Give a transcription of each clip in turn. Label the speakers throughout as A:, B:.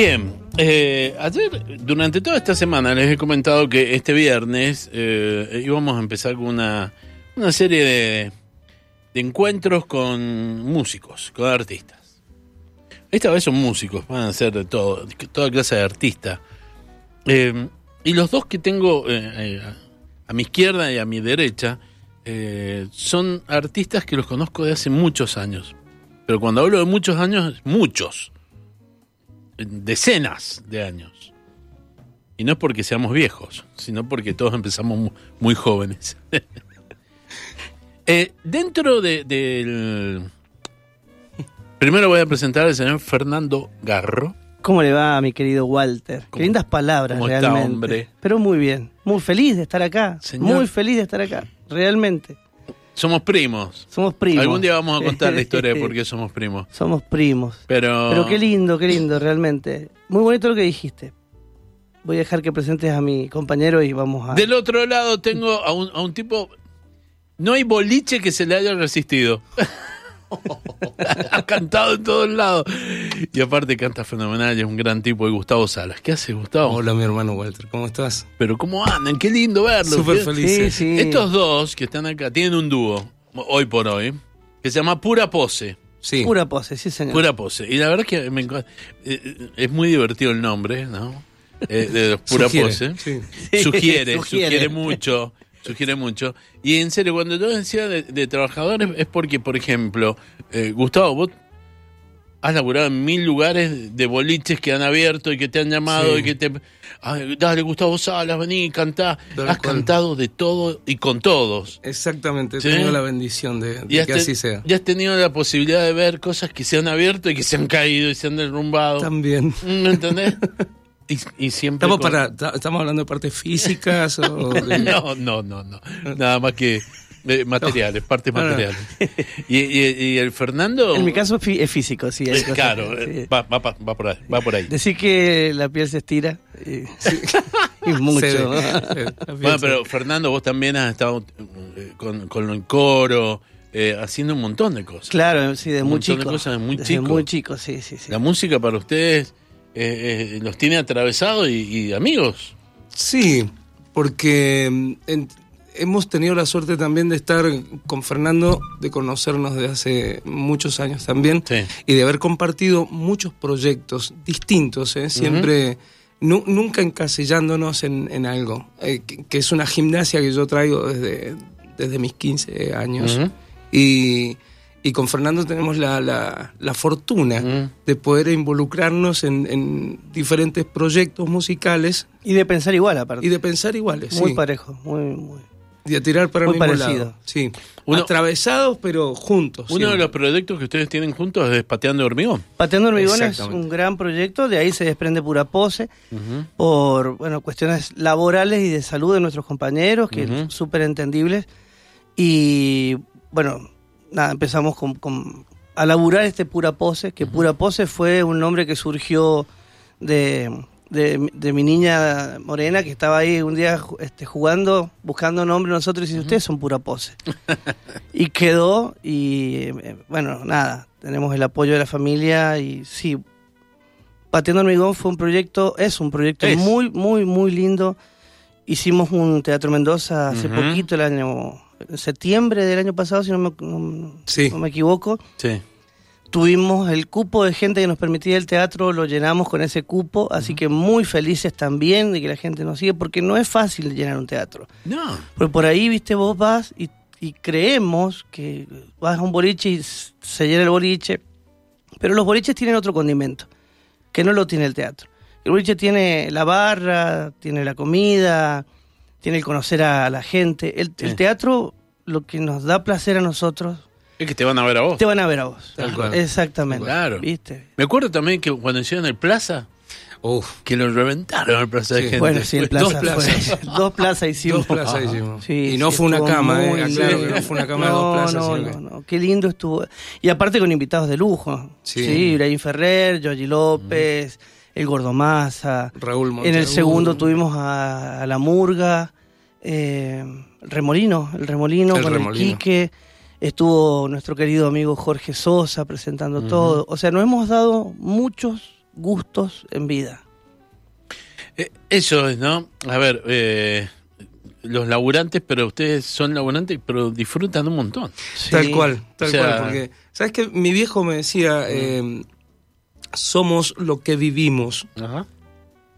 A: Bien, eh, ayer, durante toda esta semana, les he comentado que este viernes eh, íbamos a empezar con una, serie de, de encuentros con músicos, con artistas. Esta vez son músicos, van a ser de todo, toda clase de artistas. Eh, y los dos que tengo a mi izquierda y a mi derecha son artistas que los conozco de hace muchos años. Pero cuando hablo de muchos años, muchos. Decenas de años. Y no es porque seamos viejos, sino porque todos empezamos mu- muy, jóvenes. Eh, dentro de- del... Primero voy a presentar al señor Fernando Garro.
B: ¿Cómo le va, mi querido Walter?
A: ¿Cómo-
B: Qué lindas palabras,
A: cómo está,
B: realmente.
A: hombre?
B: Pero muy bien. Muy feliz de estar acá.
A: Señor.
B: Muy feliz de estar acá. Realmente.
A: Somos primos.
B: Somos primos.
A: Algún día vamos a contar la historia de por qué somos primos.
B: Somos primos.
A: Pero,
B: Pero qué lindo, qué lindo, realmente. Muy bonito lo que dijiste. Voy a dejar que presentes a mi compañero y vamos a...
A: del otro lado tengo a un, a un tipo... No hay boliche que se le haya resistido. ha cantado en todos lados. Y aparte canta fenomenal y es un gran tipo de Gustavo Salas. ¿Qué hace Gustavo?
C: Hola, mi hermano Walter, ¿cómo estás?
A: Pero ¿cómo andan? Qué lindo verlo.
C: Súper.
B: Sí, sí.
A: Estos dos que están acá tienen un dúo, hoy por hoy, que se llama Pura Pose.
C: Sí.
B: Pura pose, sí, señor.
A: Pura Pose. Y la verdad que me encu- eh, es muy divertido el nombre, ¿no? Eh, de Pura
C: Sugiere,
A: Pose.
C: sí.
A: Sugiere,
B: Sugiere.
A: sugiere mucho. Sugiere mucho. Y en serio, cuando yo decía de, de trabajadores, es porque, por ejemplo, eh, Gustavo, vos has laburado en mil lugares de boliches que han abierto y que te han llamado
C: Sí.
A: y que te. Ay, dale, Gustavo Salas, vení, cantá.
C: Tal
A: Has
C: cual.
A: cantado de todo y con todos.
C: Exactamente,
A: Sí.
C: tengo la bendición de, de
A: Y has,
C: que así sea.
A: y has tenido la posibilidad de ver cosas que se han abierto y que se han caído y se han derrumbado.
C: También.
A: ¿Me entendés? Y, y siempre.
C: ¿Estamos,
A: con-
C: para, ta- ¿Estamos hablando de partes físicas o de-
A: No, no, no, no. Nada más que eh, materiales, partes
C: No, no.
A: materiales. Y, y- y el Fernando.
B: En mi caso es físico, sí.
A: eh, claro, eh,
B: sí.
A: va, va, va por ahí. Va por ahí.
B: Decir que la piel se estira. Y, y mucho.
A: Bueno, pero Fernando, vos también has estado con, con el coro, eh, haciendo un montón de cosas.
B: Claro, sí, de
A: Un
B: muy
A: montón de
B: chico.
A: cosas de muy
B: Desde
A: chico.
B: muy chico, sí, sí, sí.
A: La música para ustedes eh, eh, los tiene atravesados y, y amigos.
C: Sí, porque mm, en- hemos tenido la suerte también de estar con Fernando, de conocernos desde hace muchos años también,
A: Sí.
C: y de haber compartido muchos proyectos distintos, ¿eh? siempre, nu- nunca encasillándonos en, en algo, eh, que, que es una gimnasia que yo traigo desde, desde mis 15 años. Y, y con Fernando tenemos la, la- la fortuna
A: Mm.
C: de poder involucrarnos en, en diferentes proyectos musicales
B: Y de pensar igual, aparte.
C: y de pensar iguales,
B: muy
C: sí.
B: parejo, muy, muy.
C: Y de tirar para
B: Muy
C: el mismo
B: parecido.
C: lado. Sí.
A: Uno-
C: Atravesados, pero juntos.
A: Uno de los proyectos que ustedes tienen juntos es Pateando Hormigón.
B: Pateando hormigón es un gran proyecto, de ahí se desprende pura pose, por bueno cuestiones laborales y de salud de nuestros compañeros, que
A: Ujú.
B: súper entendibles. Y bueno, nada, empezamos con, con- a laburar este pura pose, que pura pose fue un nombre que surgió de, de, de mi niña morena que estaba ahí un día este, jugando, buscando nombre nosotros y dice, ustedes son pura pose. y quedó y eh, bueno, nada, tenemos el apoyo de la familia y sí, Pateando Hormigón fue un proyecto, es un proyecto
A: Es.
B: muy, muy, muy lindo. Hicimos un Teatro Mendoza hace poquito, el año, septiembre del año pasado, si no me, no-
C: Sí.
B: no me equivoco.
A: Sí.
B: Tuvimos el cupo de gente que nos permitía el teatro, lo llenamos con ese cupo, así que muy felices también de que la gente nos siga, porque no es fácil llenar un teatro.
A: No.
B: Porque por ahí, viste, vos vas y, y creemos que vas a un boliche y se llena el boliche, pero los boliches tienen otro condimento, que no lo tiene el teatro. El boliche tiene la barra, tiene la comida, tiene el conocer a la gente. El, teatro, lo que nos da placer a nosotros,
A: Es que te van a ver a vos.
B: te van a ver a vos.
C: Tal cual.
B: Exactamente.
A: Claro.
B: ¿Viste?
A: Me acuerdo también que cuando hicieron el Plaza,
C: Uf,
A: que lo reventaron el Plaza de gente.
B: Bueno, sí, el plaza
C: Dos plazas.
B: fue- dos plazas hicimos.
C: dos plazas hicimos.
B: Sí,
C: y no
B: sí,
C: fue cama, eh, que no fue una cama de
B: No,
C: dos plazas.
B: No, no,
C: que-
B: no, qué lindo estuvo. Y aparte con invitados de lujo.
C: Sí.
B: Sí, Ibrahim Ferrer, Yogi López, el Gordomasa.
C: Raúl
B: En el segundo tuvimos a, a La Murga, eh, Remolino, el Remolino
C: El
B: con
C: Remolino.
B: el Quique. Estuvo nuestro querido amigo Jorge Sosa presentando todo. O sea, nos hemos dado muchos, gustos en vida.
A: Eh, Eso es, ¿no? A ver, eh, los laburantes, pero ustedes son laburantes, pero disfrutan un montón.
C: Tal cual, tal
A: O sea-
C: cual. Porque, ¿sabes que Mi viejo me decía, eh, somos lo que vivimos.
A: Ajá.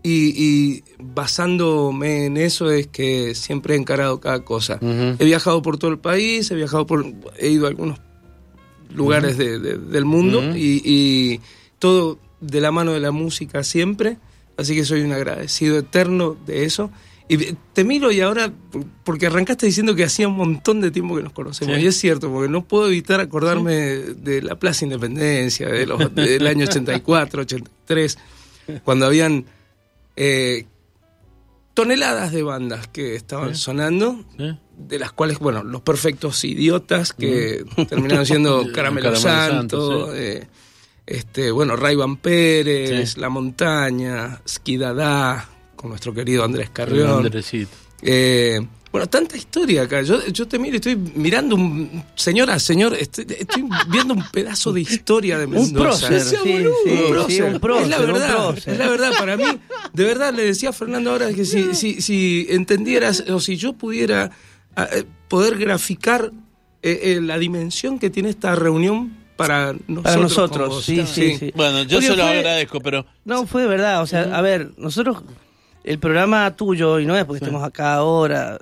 C: Y, y basándome en eso es que siempre he encarado cada cosa. He viajado por todo el país, he viajado por, he ido a algunos lugares de- de- del mundo y todo de la mano de la música siempre. Así que soy un agradecido eterno de eso. Y te miro y ahora, por- porque arrancaste diciendo que hacía un montón de tiempo que nos conocemos.
A: Sí.
C: Y es cierto, porque no puedo evitar acordarme de la Plaza Independencia, de los, del año 84, 83, cuando habían eh, toneladas de bandas que estaban sonando, de las cuales, bueno, los perfectos idiotas que terminaron siendo Caramelo, Santo,
A: Santo,
C: eh, este, bueno, Ray Van Pérez. La Montaña, Skidadá, con nuestro querido Andrés Carrión.
A: Andresito.
C: Eh, bueno, tanta historia acá. Yo, yo te miro y estoy mirando un. Señora, señor, estoy, estoy viendo un pedazo de historia de
B: Un
C: Mendoza.
B: prócer,
C: Sea
B: sí, sí,
C: un prócer.
B: sí, un prócer,
C: es la
B: un
C: verdad,
B: prócer.
C: es la verdad. Para mí, de verdad, le decía a Fernando ahora que si, si, si entendieras o si yo pudiera eh, poder graficar eh, eh, la dimensión que tiene esta reunión para nosotros.
B: Para nosotros,
C: vos.
B: sí, sí, sí.
A: Bueno, yo
B: Porque
A: se lo
B: fue-
A: agradezco, pero
B: No, fue de verdad. O sea, a ver, nosotros, el programa tuyo, y no es porque estemos acá ahora,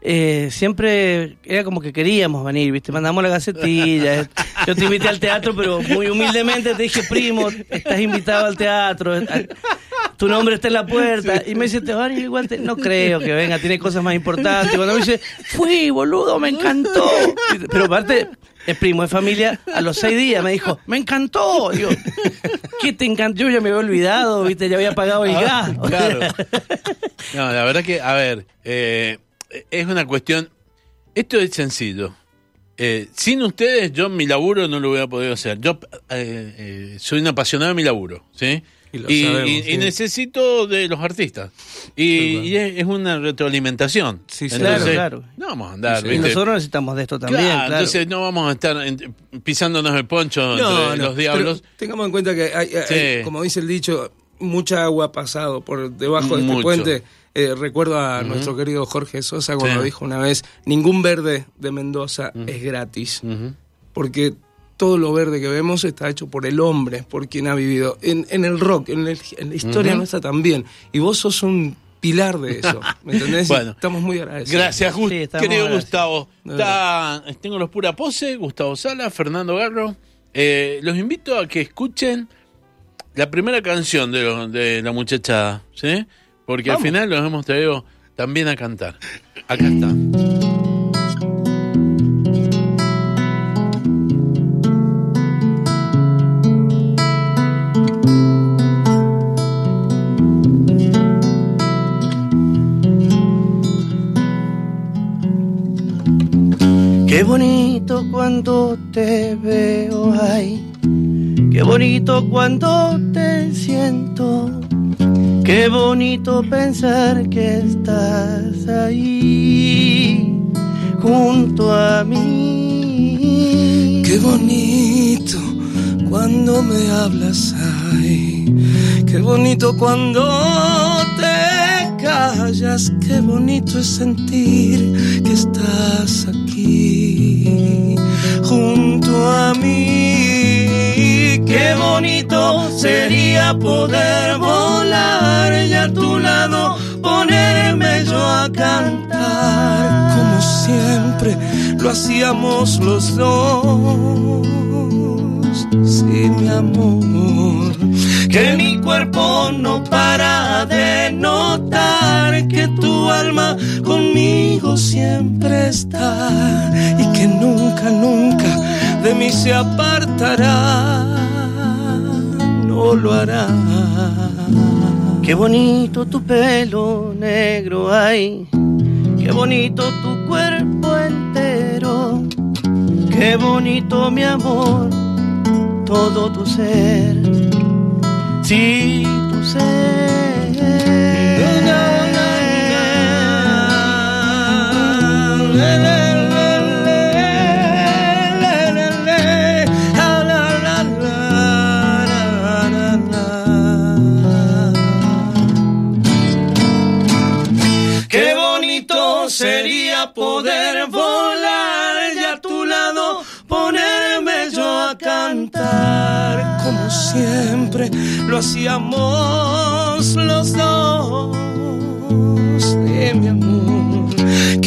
B: eh, siempre era como que queríamos venir, ¿viste? Mandamos la gacetilla. Yo te invité al teatro, pero muy humildemente te dije, primo, estás invitado al teatro. Tu nombre está en la puerta. Y me dice, te van igual. te-". No creo que venga, tiene cosas más importantes. Y cuando me dice, fui, boludo, me encantó. Pero aparte, es primo, es familia. A los seis días me dijo, me encantó. Digo, ¿qué te encantó? Yo ya me había olvidado, ¿viste? Ya había pagado el gas.
A: Ah, claro. No, la verdad que, a ver, eh, es una cuestión. Esto es sencillo. Eh, sin ustedes, yo mi laburo no lo hubiera podido hacer. Yo eh, eh, soy un apasionado de mi laburo, ¿sí?
C: Y lo
A: Y,
C: sabemos,
A: y-
C: sí.
A: y necesito de los artistas. Y, es, es una retroalimentación.
C: Sí, sí.
A: Entonces,
B: Claro, claro.
A: No vamos a andar,
C: Sí.
B: Y
A: ¿viste?
B: nosotros necesitamos de esto también,
A: Claro,
B: claro.
A: Entonces no vamos a estar en- pisándonos el poncho entre los diablos.
C: pero tengamos en cuenta que, hay, hay-
A: Sí.
C: como dice el dicho, mucha agua ha pasado por debajo de este
A: Mucho.
C: puente. Eh, recuerdo a nuestro querido Jorge Sosa cuando
A: Sí.
C: dijo una vez, ningún verde de Mendoza es gratis, porque todo lo verde que vemos está hecho por el hombre, por quien ha vivido. En, en el rock, en, el- en la historia nuestra también. Y vos sos un pilar de eso, ¿me entendés?
A: Bueno.
C: Estamos muy agradecidos.
A: Gracias, Gus-
B: Sí, estamos
A: querido
B: agradecidos.
A: Gustavo. Está- tengo los pura pose, Gustavo Sala, Fernando Garro. Eh, los invito a que escuchen la primera canción de, lo- de la muchachada, ¿sí? Porque al final los hemos traído también a cantar. Acá está.
B: Qué bonito cuando te veo ay, qué bonito cuando te siento, qué bonito pensar que estás ahí junto a mí.
C: Qué bonito cuando me hablas, ay. Qué bonito cuando callas. Qué bonito es sentir que estás aquí junto a mí. Qué bonito sería poder volar y a tu lado ponerme yo a cantar como siempre lo hacíamos los dos. Siempre está y que nunca, nunca de mí se apartará. No lo hará.
B: Qué bonito tu pelo negro ay, qué bonito tu cuerpo entero, qué bonito mi amor, todo tu ser, sí tu ser.
C: Qué bonito sería poder volar ya a tu lado, ponerme yo a cantar como siempre lo hacíamos los dos, mi amor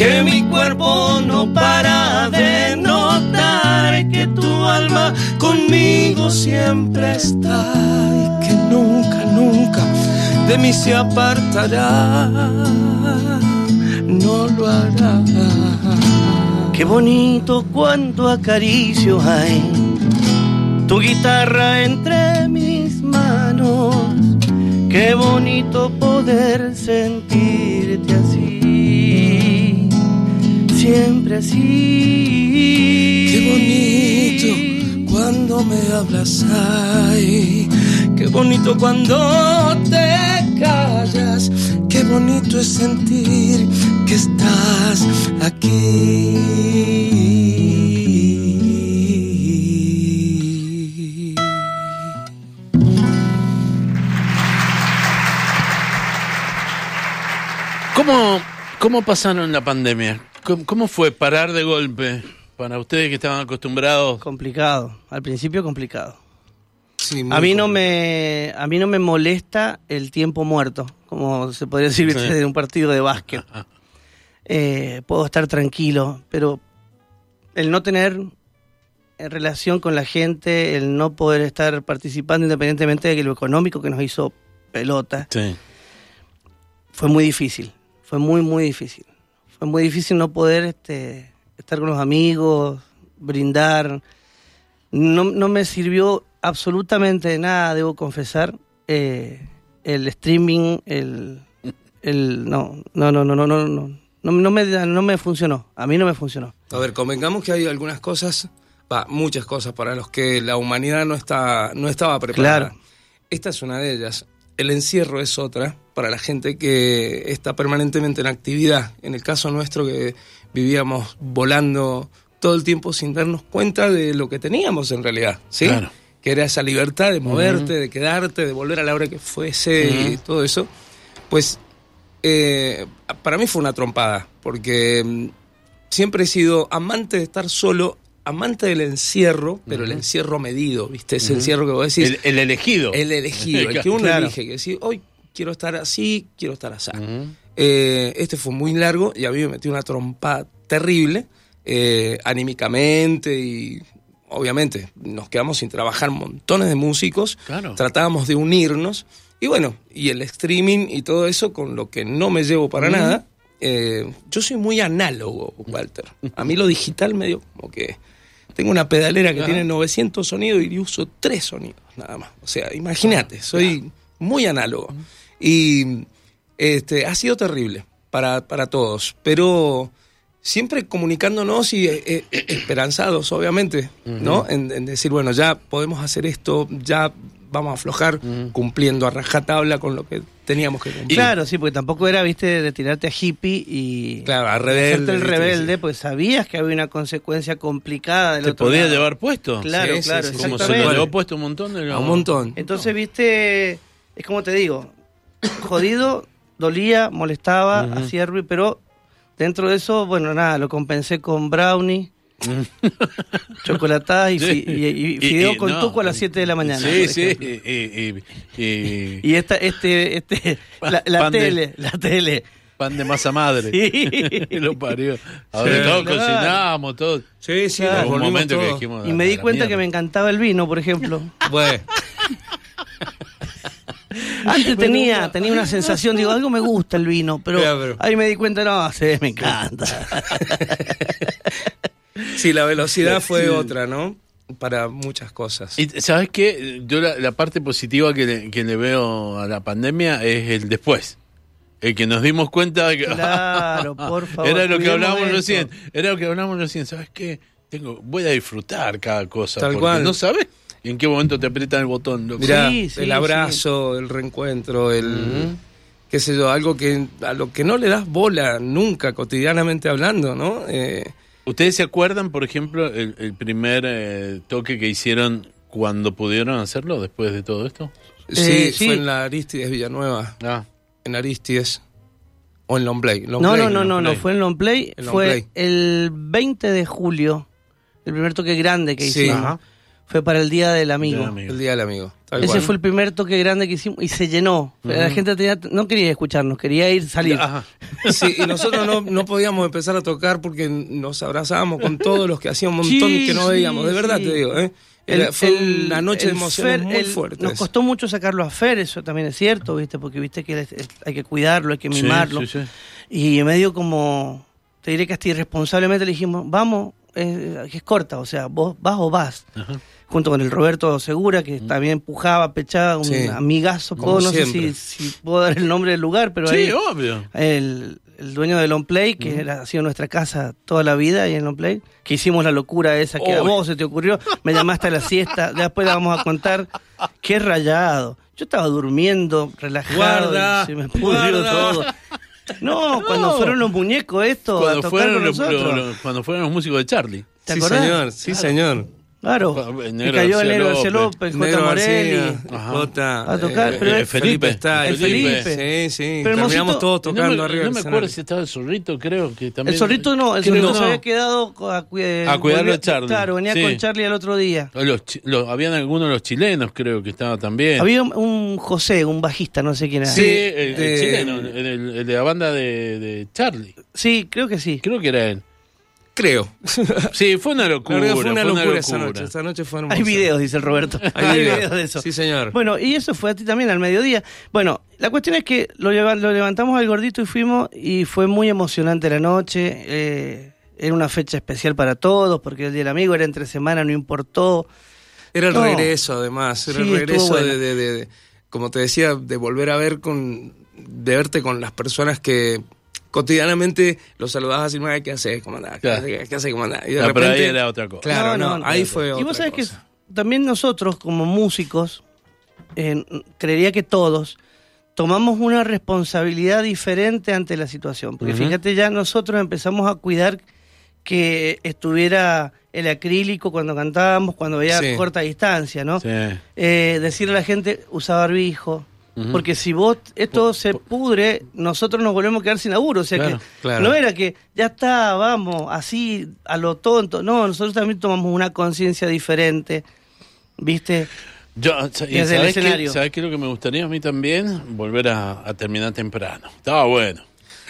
C: que mi cuerpo no para de notar que tu alma conmigo siempre está y que nunca, nunca de mí se apartará. No lo hará.
B: Qué bonito cuando acaricio hay tu guitarra entre mis manos. Qué bonito poder sentirte así, siempre así.
C: Qué bonito cuando me hablas, ay. Qué bonito cuando te callas. Qué bonito es sentir que estás aquí.
A: ¿Cómo, ¿Cómo pasaron la pandemia? ¿Cómo, cómo fue parar de golpe para ustedes que estaban acostumbrados?
B: Complicado, al principio complicado.
C: Sí,
B: A mí no me a mí no me molesta el tiempo muerto, como se podría decir.
A: Sí.
B: de un partido de básquet. Eh, puedo estar tranquilo, pero el no tener en relación con la gente, el no poder estar participando independientemente de lo económico que nos hizo pelota,
A: Sí.
B: fue muy difícil, fue muy, muy difícil. Fue muy difícil no poder este, estar con los amigos, brindar. No, no me sirvió absolutamente de nada, debo confesar, eh, el streaming, el, el... No, no, no, no, no, no, no. No me, no me funcionó, a mí no me funcionó.
C: A ver, convengamos que hay algunas cosas, bah, muchas cosas para las que la humanidad no, está, no estaba preparada. Esta es una de ellas. El encierro es otra para la gente que está permanentemente en actividad. En el caso nuestro que vivíamos volando todo el tiempo sin darnos cuenta de lo que teníamos en realidad, ¿sí?
A: Claro.
C: Que era esa libertad de moverte, de quedarte, de volver a la hora que fuese y todo eso. Pues eh, para mí fue una trompada, porque mm, siempre he sido amante de estar solo, amante del encierro, pero el encierro medido, ¿viste? Ese encierro que vos decís,
A: El, el elegido.
C: el elegido, el que uno
B: Claro.
C: elige, que decís, hoy quiero estar así, quiero estar así. Eh, este fue muy largo y a mí me metió una trompada terrible, eh, anímicamente y obviamente nos quedamos sin trabajar montones de músicos,
A: Claro.
C: tratábamos de unirnos y bueno, y el streaming y todo eso con lo que no me llevo para nada. eh, yo soy muy análogo, Walter. A mí lo digital medio como que... Tengo una pedalera que
A: Ajá.
C: tiene 900 sonidos y uso tres sonidos nada más. O sea, imagínate, soy muy análogo. Y este, ha sido terrible para, para todos, pero siempre comunicándonos y eh, eh, esperanzados, obviamente, ¿no? En, en decir, bueno, ya podemos hacer esto, ya vamos a aflojar, cumpliendo a rajatabla con lo que teníamos que cumplir.
B: Claro, sí, porque tampoco era, viste, de tirarte a hippie y
C: Claro, a
B: y
C: rebelde,
B: hacerte el rebelde, pues sabías que había una consecuencia complicada del
A: ¿Te
B: otro
A: podía
B: lado.
A: llevar puesto?
B: Claro,
C: Sí,
B: claro,
C: sí,
A: Como se lo
B: exactamente.
A: llevó puesto un montón de
C: A un montón.
B: Entonces, viste, es como te digo, jodido, dolía, molestaba,
A: Ujú.
B: hacía ruido, pero dentro de eso, bueno, nada, lo compensé con brownie, chocolatadas y, y fideo con
A: no.
B: tuco a las 7 de la mañana.
A: Sí, sí. Y, y- y-
B: Y esta, este, este, la, la
A: Pan de-
B: tele, la tele.
A: pan de masa madre.
B: Sí.
A: lo parió. Ahora todos
B: claro.
A: cocinamos, todos.
C: Sí, sí,
B: Claro.
C: nos
A: Hubo un
C: volvimos
A: momento que
C: todos.
A: dijimos.
B: Y me
A: "A
B: di cuenta que me
A: mierda".
B: encantaba el vino, por ejemplo.
C: Bueno,
B: Antes tenía, tenía una sensación, digo, algo me gusta el vino, pero- ahí me di cuenta, no, sí, me encanta.
C: Sí, la velocidad fue otra, ¿no? Para muchas cosas.
A: Y sabes qué, yo la, la parte positiva que le, que le veo a la pandemia es el después. El que nos dimos cuenta de que
B: Claro, por favor,
A: era lo que hablábamos recién, era lo que hablábamos recién, ¿sabes qué? Tengo voy a disfrutar cada cosa
C: Tal
A: porque
C: cual.
A: no sabes en qué momento te aprietan el botón. loco.
C: Mirá,
B: Sí, sí,
C: el abrazo, el reencuentro, el qué sé yo, algo que a lo que no le das bola nunca cotidianamente hablando, ¿no? Eh,
A: ¿Ustedes se acuerdan, por ejemplo, el, el primer eh, toque que hicieron cuando pudieron hacerlo después de todo esto?
C: sí,
B: Eh, sí.
C: fue en la Aristides Villanueva,
A: Ah,
C: en Aristides o en Longplay.
B: No, no, no, no, no,
A: Play.
B: fue en long play,
C: En long
B: fue
C: play.
B: el 20 de julio, el primer toque grande que
C: Sí.
B: hicimos.
A: Ajá.
B: Fue para el Día del Amigo.
A: Del amigo.
C: El día del amigo. tal
B: Ese
C: cual.
B: fue el primer toque grande que hicimos y se llenó. La gente tenía- no quería escucharnos, quería ir salir.
A: Ajá.
C: Sí, y nosotros no, no podíamos empezar a tocar porque nos abrazábamos con todos los que hacían un montón
B: Sí,
C: que no veíamos. De verdad
B: sí.
C: te digo, ¿eh? Fue una noche de
B: el
C: emociones
B: Fer-
C: muy
B: el-
C: fuertes.
B: Nos costó mucho sacarlo a Fer, eso también es cierto, ¿viste? Porque viste que es- es- hay que cuidarlo, hay que mimarlo.
A: sí, sí.
B: Y medio como, te diré que hasta irresponsablemente le dijimos, vamos, que es corta, o sea, vos vas o vas.
A: Ajá.
B: Junto con el Roberto Segura, que también pujaba, pechaba, un
C: Sí.
B: amigazo. Puedo- no sé si, si puedo dar el nombre del lugar, pero
A: Sí,
B: ahí
A: obvio.
B: el, el dueño del On Play, que era, ha sido nuestra casa toda la vida ahí en On Play, que hicimos la locura esa que a vos se te ocurrió, me llamaste a la siesta, después la vamos a contar. Qué rayado. Yo estaba durmiendo, relajado,
C: Guarda,
B: y se me pudrió todo. No, cuando fueron los muñecos estos a
A: Cuando
B: tocar
A: fueron,
B: con
A: los,
B: nosotros.
A: los- cuando fueron los músicos de Charlie.
B: ¿Te
C: sí,
B: acordás?
C: señor, sí, señor.
B: Claro. Y
A: Negro
B: cayó el negro García
A: López.
B: J. Morelli.
C: Jota,
B: A tocar, pero
A: Eh,
B: el-
A: Felipe,
C: está.
B: el Felipe.
C: Sí, sí.
B: Pero
C: Terminamos todos
A: No
C: tocando
A: me,
C: arriba
A: no me acuerdo si estaba el zorrito, creo que también.
B: El zorrito no, el zorrito
A: que
B: se
A: no.
B: había quedado a, cue-
A: A cuidarlo de Charlie.
B: Claro, venía
A: Sí.
B: con Charlie el otro día.
A: Los los- habían algunos de los chilenos, creo que estaba también.
B: Había un, José, un bajista, no sé quién era.
A: Sí, el, el
C: de-
A: chileno, el, el- el de la banda de, de Charlie.
B: Sí, creo que sí.
A: Creo que era él.
C: Creo.
A: Sí, fue una locura.
C: verdad fue una locura esa noche. Esa noche fue hermosa.
B: Hay videos, dice el Roberto.
C: Hay videos.
B: de eso.
C: Sí, señor.
B: Bueno, y eso fue a ti también al mediodía. Bueno, la cuestión es que lo, levantamos al gordito y fuimos y fue muy emocionante la noche. eh, era una fecha especial para todos porque el día del amigo era entre semana, no importó.
C: Era el
B: No.
C: regreso, además. Era
B: Sí,
C: el regreso
B: bueno.
C: de, de- de- de- como te decía, de volver a ver con. de verte con las personas que cotidianamente los saludabas y no ¿qué haces? ¿Cómo andás? ¿Qué
A: Claro.
C: haces? ¿Qué haces? ¿Cómo andás? Y de
A: Ah, pero ahí era otra cosa.
C: Claro, no, ahí fue
B: Y
C: otra
B: vos sabés que también nosotros, como músicos, eh, creería que todos, tomamos una responsabilidad diferente ante la situación. Porque fíjate, ya nosotros empezamos a cuidar que estuviera el acrílico cuando cantábamos, cuando veía
C: Sí.
B: corta distancia, ¿no?
A: Sí.
B: Eh, decirle a la gente, usa barbijo. Porque si vos esto se pudre, nosotros nos volvemos a quedar sin laburo. O sea
A: Claro,
B: que
C: claro.
B: no era que ya está, vamos, así a lo tonto. No, nosotros también tomamos una conciencia diferente. ¿Viste?
A: Yo,
B: Desde el
A: ¿sabés qué,
B: escenario.
A: ¿Sabés qué es lo que me gustaría a mí también? Volver a, a terminar temprano. Estaba bueno.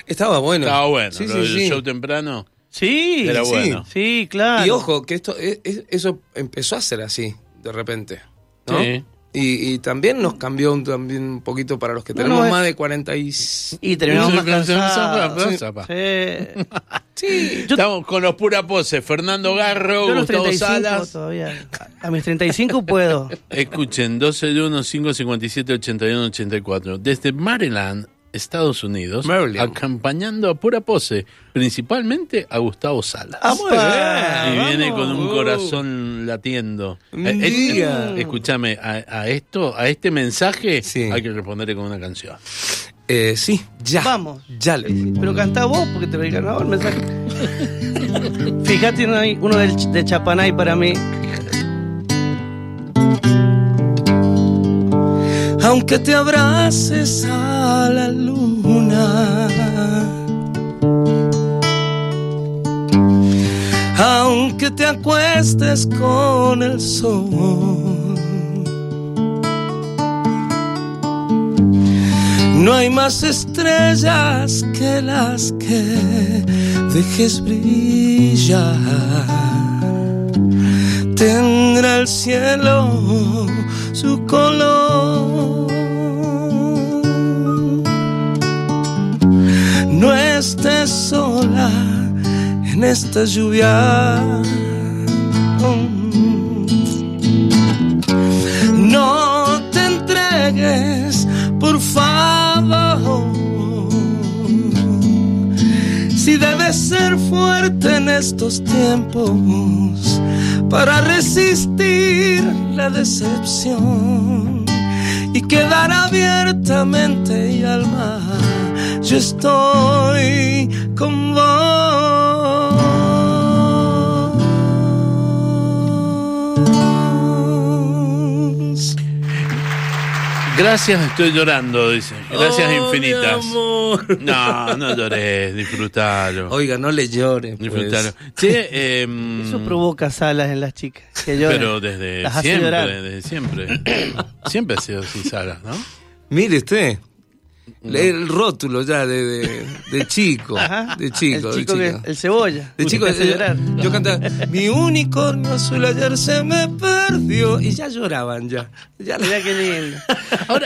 C: Estaba bueno.
A: Estaba bueno.
C: Sí,
A: Lo
C: sí,
A: del
C: sí.
A: show temprano.
B: Sí,
A: Era
B: sí,
A: bueno.
B: Sí, claro.
C: Y ojo, que esto es- es- eso empezó a ser así, de repente. ¿no?
A: Sí.
C: Y, y también nos cambió un, también un poquito para los que
B: No,
C: tenemos
B: no, es-
C: más de 40 y...
B: Y terminamos más cansados.
A: sí, sí,
B: Sí. Yo-
A: Estamos con los pura poses. Fernando Garro,
B: Yo los
A: Gustavo
B: 35
A: Salas.
B: todavía. A mis 35 puedo.
A: Escuchen, 12-1-557-81-84. Desde Maryland, Estados Unidos,
C: Maryland.
A: acompañando a pura pose, principalmente a Gustavo Salas.
C: Ah, muy bien.
A: y viene
B: vamos.
A: con un
C: Uh.
A: corazón latiendo. Eh, eh, escúchame, a, a esto, a este mensaje
C: Sí.
A: hay que responderle con una canción.
C: Eh, sí, ya.
B: Vamos.
C: Ya le
B: Pero cantá vos porque te lo ganado el mensaje. Fíjate uno, ahí, uno del, de Chapanay para mí.
C: Aunque te abraces a la luna, aunque te acuestes con el sol, no hay más estrellas que las que dejes brillar. Tendrá el cielo su color. No estés sola en esta lluvia. No te entregues, por favor. Si debes ser fuerte en estos tiempos para resistir la decepción y quedar abiertamente y alma, yo estoy con vos.
A: Gracias, estoy llorando, dice. Gracias
C: Oh,
A: infinitas.
C: mi amor.
A: No, no llores, disfrutalo.
C: Oiga, no le llores. pues.
A: disfrutalo. Che, em,
B: Eso provoca salas en las chicas. Que lloran.
A: pero desde
B: Las
A: siempre, desde siempre. siempre ha sido así, Sara, ¿no?
C: Mire usted. El rótulo ya de, de, de chico.
B: Ajá.
C: De chico.
B: El
C: de
B: chico, que,
C: chico.
B: el cebolla.
C: De chico,
B: Que hace
C: yo,
B: llorar.
C: yo cantaba, mi unicornio azul ayer se me perdió. Y ya lloraban, ya. ya
B: qué lindo.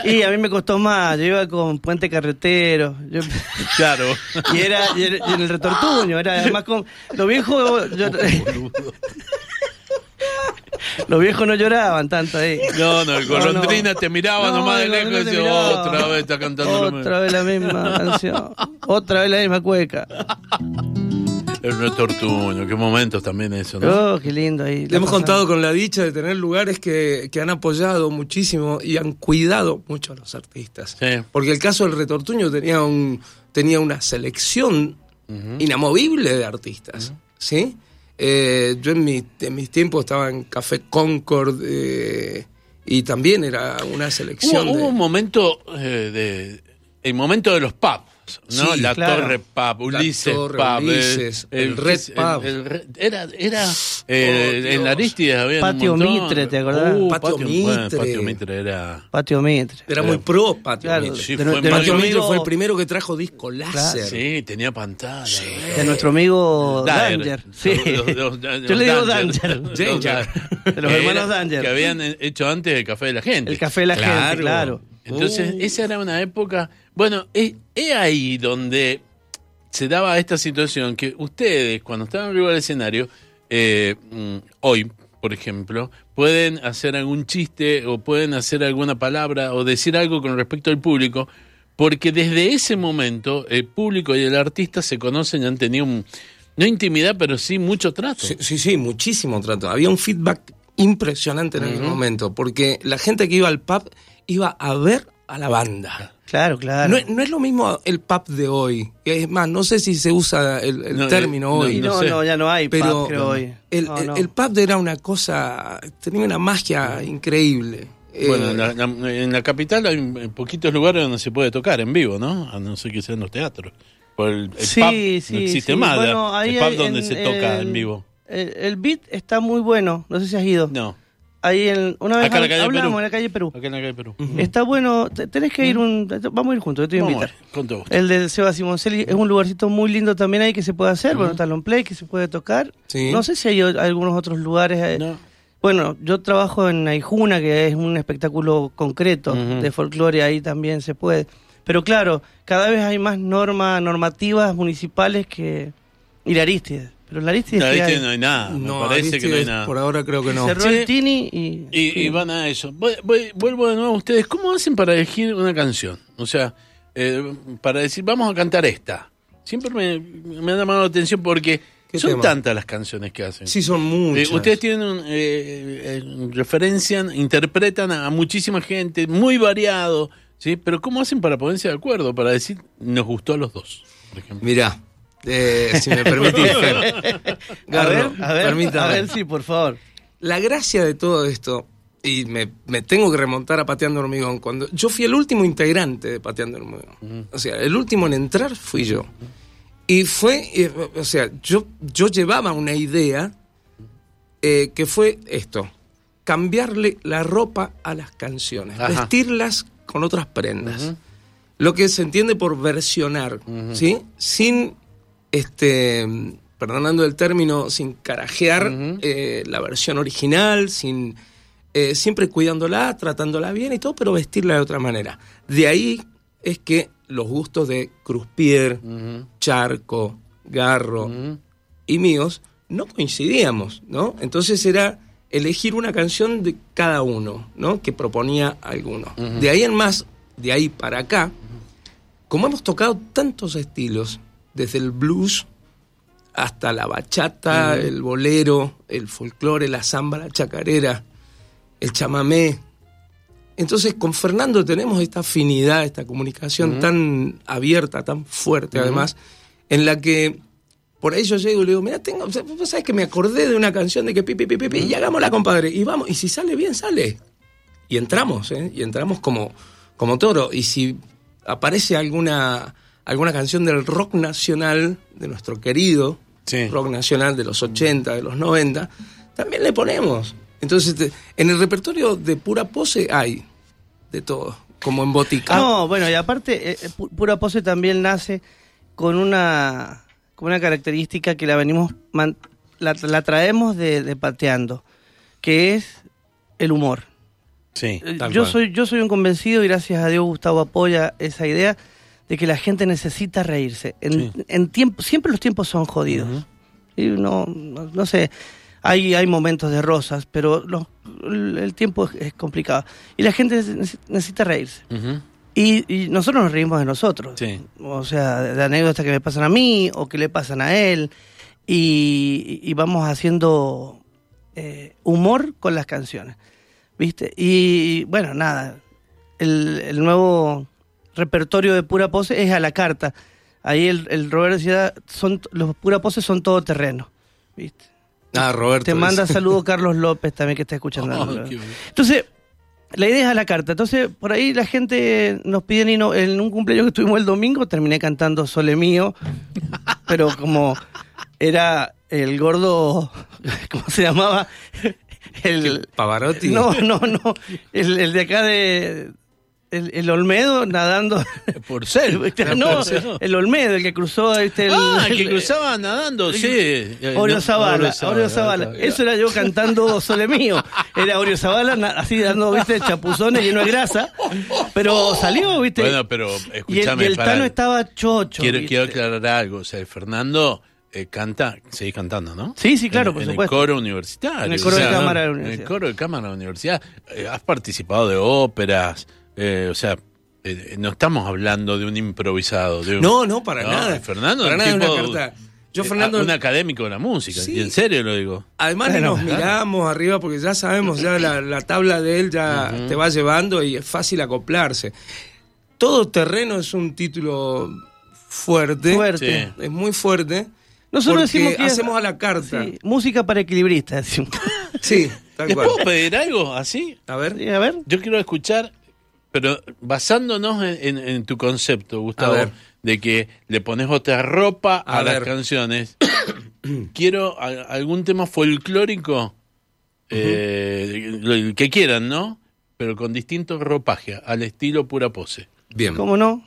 B: y a mí me costó más. Yo iba con puente carretero. Yo-
A: Claro.
B: y era y era- y en el retortuño. Era además con. Los viejos. yo- los viejos no lloraban tanto ahí.
A: No, no, el
B: No, no.
A: golondrina te miraba
B: No,
A: nomás de lejos y decía, otra vez está cantando lo
B: Otra vez la misma canción. Otra vez la misma cueca.
A: El retortuño, qué momentos también eso, ¿no?
B: Oh, qué lindo ahí.
C: Le hemos contado con la dicha de tener lugares que, que han apoyado muchísimo y han cuidado mucho a los artistas.
A: Sí.
C: Porque el caso del Retortuño tenía, un, tenía una selección inamovible de artistas. ¿sí? Eh, yo en, mi- en mis tiempos estaba en Café Concord eh, y también era una selección
A: hubo
C: de...
A: un momento eh, de. El momento de los pubs, ¿no?
C: Sí,
A: la
B: claro.
A: Torre Pub,
C: La
A: Ulises
C: Torre,
A: Pub. eh,
C: Ulises, el Red Pub.
A: el era. era eh,
C: Oh,
A: en
C: Dios.
A: la Aristides había.
B: Patio
A: un.
B: Mitre, ¿te acordás?
A: Uh,
C: Patio
A: bueno,
C: Mitre.
A: Patio Mitre era.
B: Patio Mitre.
C: Era muy pro Patio
B: Claro,
C: Mitre.
A: Sí,
B: de,
A: fue
B: de
A: en
C: Patio
A: Patio
C: Mitre fue el primero que trajo disco láser.
A: Sí, tenía pantalla.
B: de nuestro amigo
A: Danger.
B: Danger. Sí.
A: Los- los- los-
B: Yo le digo Danger.
C: Danger.
B: De los hermanos
A: era-
B: Danger.
A: Que habían hecho antes el café de la gente.
B: El café de la gente, claro.
A: Entonces,
C: Uh.
A: esa era una época. Bueno, es, es ahí donde se daba esta situación que ustedes, cuando estaban arriba del escenario, eh, mm, hoy, por ejemplo, pueden hacer algún chiste o pueden hacer alguna palabra o decir algo con respecto al público, porque desde ese momento el público y el artista se conocen y han tenido, un- no intimidad, pero sí mucho trato.
C: Sí, sí, sí, muchísimo trato. Había un feedback impresionante en el momento, porque la gente que iba al pub iba a ver a la banda.
B: Claro, claro.
C: No, es- no es lo mismo el pub de hoy. Es más, no sé si se usa el, el
A: No,
C: término
A: eh, no,
C: hoy.
B: No,
A: sé.
B: no, ya no hay
C: pero
B: pub, creo hoy.
C: el,
B: No,
C: el-
B: no.
C: el pub era una cosa, tenía una magia increíble.
A: Bueno,
C: Eh,
A: en la, la- en la capital hay poquitos lugares donde se puede tocar en vivo, ¿no? A no ser que sean los teatros. Por el, el
B: sí,
A: pub
B: sí,
A: no existe
B: sí.
A: más.
B: Bueno,
A: el pub donde se toca en vivo.
B: El, el beat está muy bueno. No sé si has ido.
A: No,
B: Ahí en, una vez
A: Acá en la calle
B: hablamos
A: Perú.
B: en la calle Perú.
A: acá en la calle Perú.
B: Está bueno. te- Tenés que ir un. Vamos a ir juntos. Yo te voy a
A: Vamos,
B: invitar.
A: con todo gusto.
B: El del Seba Simoncelli es un lugarcito muy lindo también ahí que se puede hacer. Bueno, Talon Play que se puede tocar.
C: Sí.
B: No sé si hay algunos otros lugares. eh,
A: No.
B: Bueno, yo trabajo en Aijuna, que es un espectáculo concreto
A: Ujú.
B: de folclore, ahí también se puede. Pero claro, cada vez hay más normas, normativas municipales que... Y la Aristides. Pero la ¿qué
A: ahí
B: hay?
A: no hay nada. Me
C: no,
A: parece que no hay nada.
C: por ahora creo que no.
B: Cerró
A: Sí.
B: el Tini y...
A: Y, y van a eso. Voy- voy- vuelvo de nuevo a ustedes. ¿Cómo hacen para elegir una canción? O sea, eh, para decir, vamos a cantar esta. Siempre me, me ha llamado la atención porque
C: ¿Qué
A: son
C: tema?
A: tantas las canciones que hacen.
C: Sí, son
A: Eh,
C: muchas.
A: ustedes tienen un, eh, eh, referencian, interpretan a, a muchísima gente, muy variado, ¿sí? Pero ¿cómo hacen para ponerse de acuerdo? Para decir, nos gustó a los dos, por ejemplo.
C: Mirá, eh, si me permitís, Garro,
B: a ver,
C: permítame.
B: a ver, sí, por favor.
C: La gracia de todo esto, y me, me tengo que remontar a Pateando Hormigón, cuando yo fui el último integrante de Pateando Hormigón. O sea, el último en entrar fui yo. Y fue, eh, o sea, yo, yo llevaba una idea eh, que fue esto, cambiarle la ropa a las canciones,
A: Ajá.
C: vestirlas con otras prendas. Lo que se entiende por versionar, ¿sí? Sin, este, perdonando el término, sin carajear eh, la versión original, sin, eh, siempre cuidándola, tratándola bien y todo, pero vestirla de otra manera. De ahí es que los gustos de Cruspier, Charco, Garro y míos no coincidíamos, ¿no? Entonces era elegir una canción de cada uno, ¿no? Que proponía alguno. De ahí en más, de ahí para acá, como hemos tocado tantos estilos, desde el blues hasta la bachata, el bolero, el folclore, la samba, la chacarera, el chamamé. Entonces con Fernando tenemos esta afinidad, esta comunicación tan abierta, tan fuerte además, en la que por ahí yo llego y le digo, mira, tengo, vos sabés que me acordé de una canción de que pipi, pipi, pipi, y hagámosla, compadre, y vamos, y si sale bien, sale. Y entramos, ¿eh? Y entramos como, como toro. Y si aparece alguna, alguna canción del rock nacional, de nuestro querido
A: Sí.
C: rock nacional de los 80, de los 90, también le ponemos. Entonces, te- en el repertorio de pura pose hay de todo, como en botica.
B: No, bueno, y aparte, eh, eh, Pu- Pura Pose también nace con una, con una característica que la venimos, man- la, la traemos de, de pateando, que es el humor.
A: Sí.
B: Eh,
C: Tal
B: Yo
C: cual.
B: soy, yo soy un convencido y gracias a Dios Gustavo apoya esa idea de que la gente necesita reírse. En,
A: Sí.
B: en tiempo, siempre los tiempos son jodidos. Y no, no, no sé, hay, hay momentos de rosas, pero los- el, tiempo es, es complicado. Y la gente neces- necesita reírse. Y, y nosotros nos reímos de nosotros.
A: Sí.
B: O sea, de, de anécdotas que me pasan a mí o que le pasan a él. Y, y vamos haciendo eh, humor con las canciones. ¿Viste? Y bueno, nada. El, el nuevo repertorio de Pura Pose es a la carta. Ahí el, el Roberto decía, son, los Pura Pose son todo terreno. ¿Viste?
C: Ah, Roberto.
B: Te manda saludo Carlos López también que está escuchando.
A: Oh.
B: Entonces, la idea es a la carta. Entonces, por ahí la gente nos pide y no, en un cumpleaños que tuvimos el domingo terminé cantando Sole Mío, pero como era el gordo, ¿cómo se llamaba? El,
C: Pavarotti.
B: no, no, no, el, el de acá de... El, el Olmedo nadando.
A: Por ser.
B: no, el Olmedo, el que cruzó este, el,
A: ah, que
B: el-
A: cruzaba nadando, sí.
B: Oreo Zavala,
A: Oreo
B: Zavala. Eso era yo cantando Sole Mío. Era Oreo Zavala así dando, viste, chapuzones lleno de grasa. Pero salió, viste.
A: Bueno, pero escúchame,
B: y el. Tano estaba chocho.
A: quiero,
B: ¿viste?
A: quiero aclarar algo. O sea, Fernando eh, canta, seguís cantando, ¿no?
B: Sí, sí, claro,
A: en,
B: por
A: en
B: supuesto.
A: el coro universitario.
B: En el coro de cámara de la
A: En el
B: universidad.
A: coro de cámara de la universidad. Eh, has participado de óperas, eh, o sea, eh, no estamos hablando de un improvisado. De un-
C: No, no, para nada.
A: Fernando
C: Para
A: es
C: nada,
A: un
C: una
A: tipo,
C: carta. Yo,
A: eh,
C: Fernando-
A: un académico de la música,
C: Sí.
A: y en serio lo digo.
C: Además
B: Bueno,
C: nos
B: claro.
C: miramos arriba porque ya sabemos, ya la, la tabla de él ya te va llevando y es fácil acoplarse. Todo terreno es un título fuerte.
B: Fuerte.
A: Sí.
C: Es muy fuerte.
B: Nosotros decimos que es-
C: hacemos a la carta.
B: Sí, música para equilibristas.
C: Sí, tal
A: ¿Les
C: cual.
A: puedo pedir algo así?
C: A ver.
B: Sí, a ver.
A: Yo quiero escuchar, pero basándonos en, en- en tu concepto, Gustavo, de que le pones otra ropa a,
C: A
A: las canciones. quiero a- algún tema folclórico, eh, lo- el que quieran, ¿no? Pero con distinto ropaje, al estilo pura pose.
C: Bien.
B: ¿Cómo no?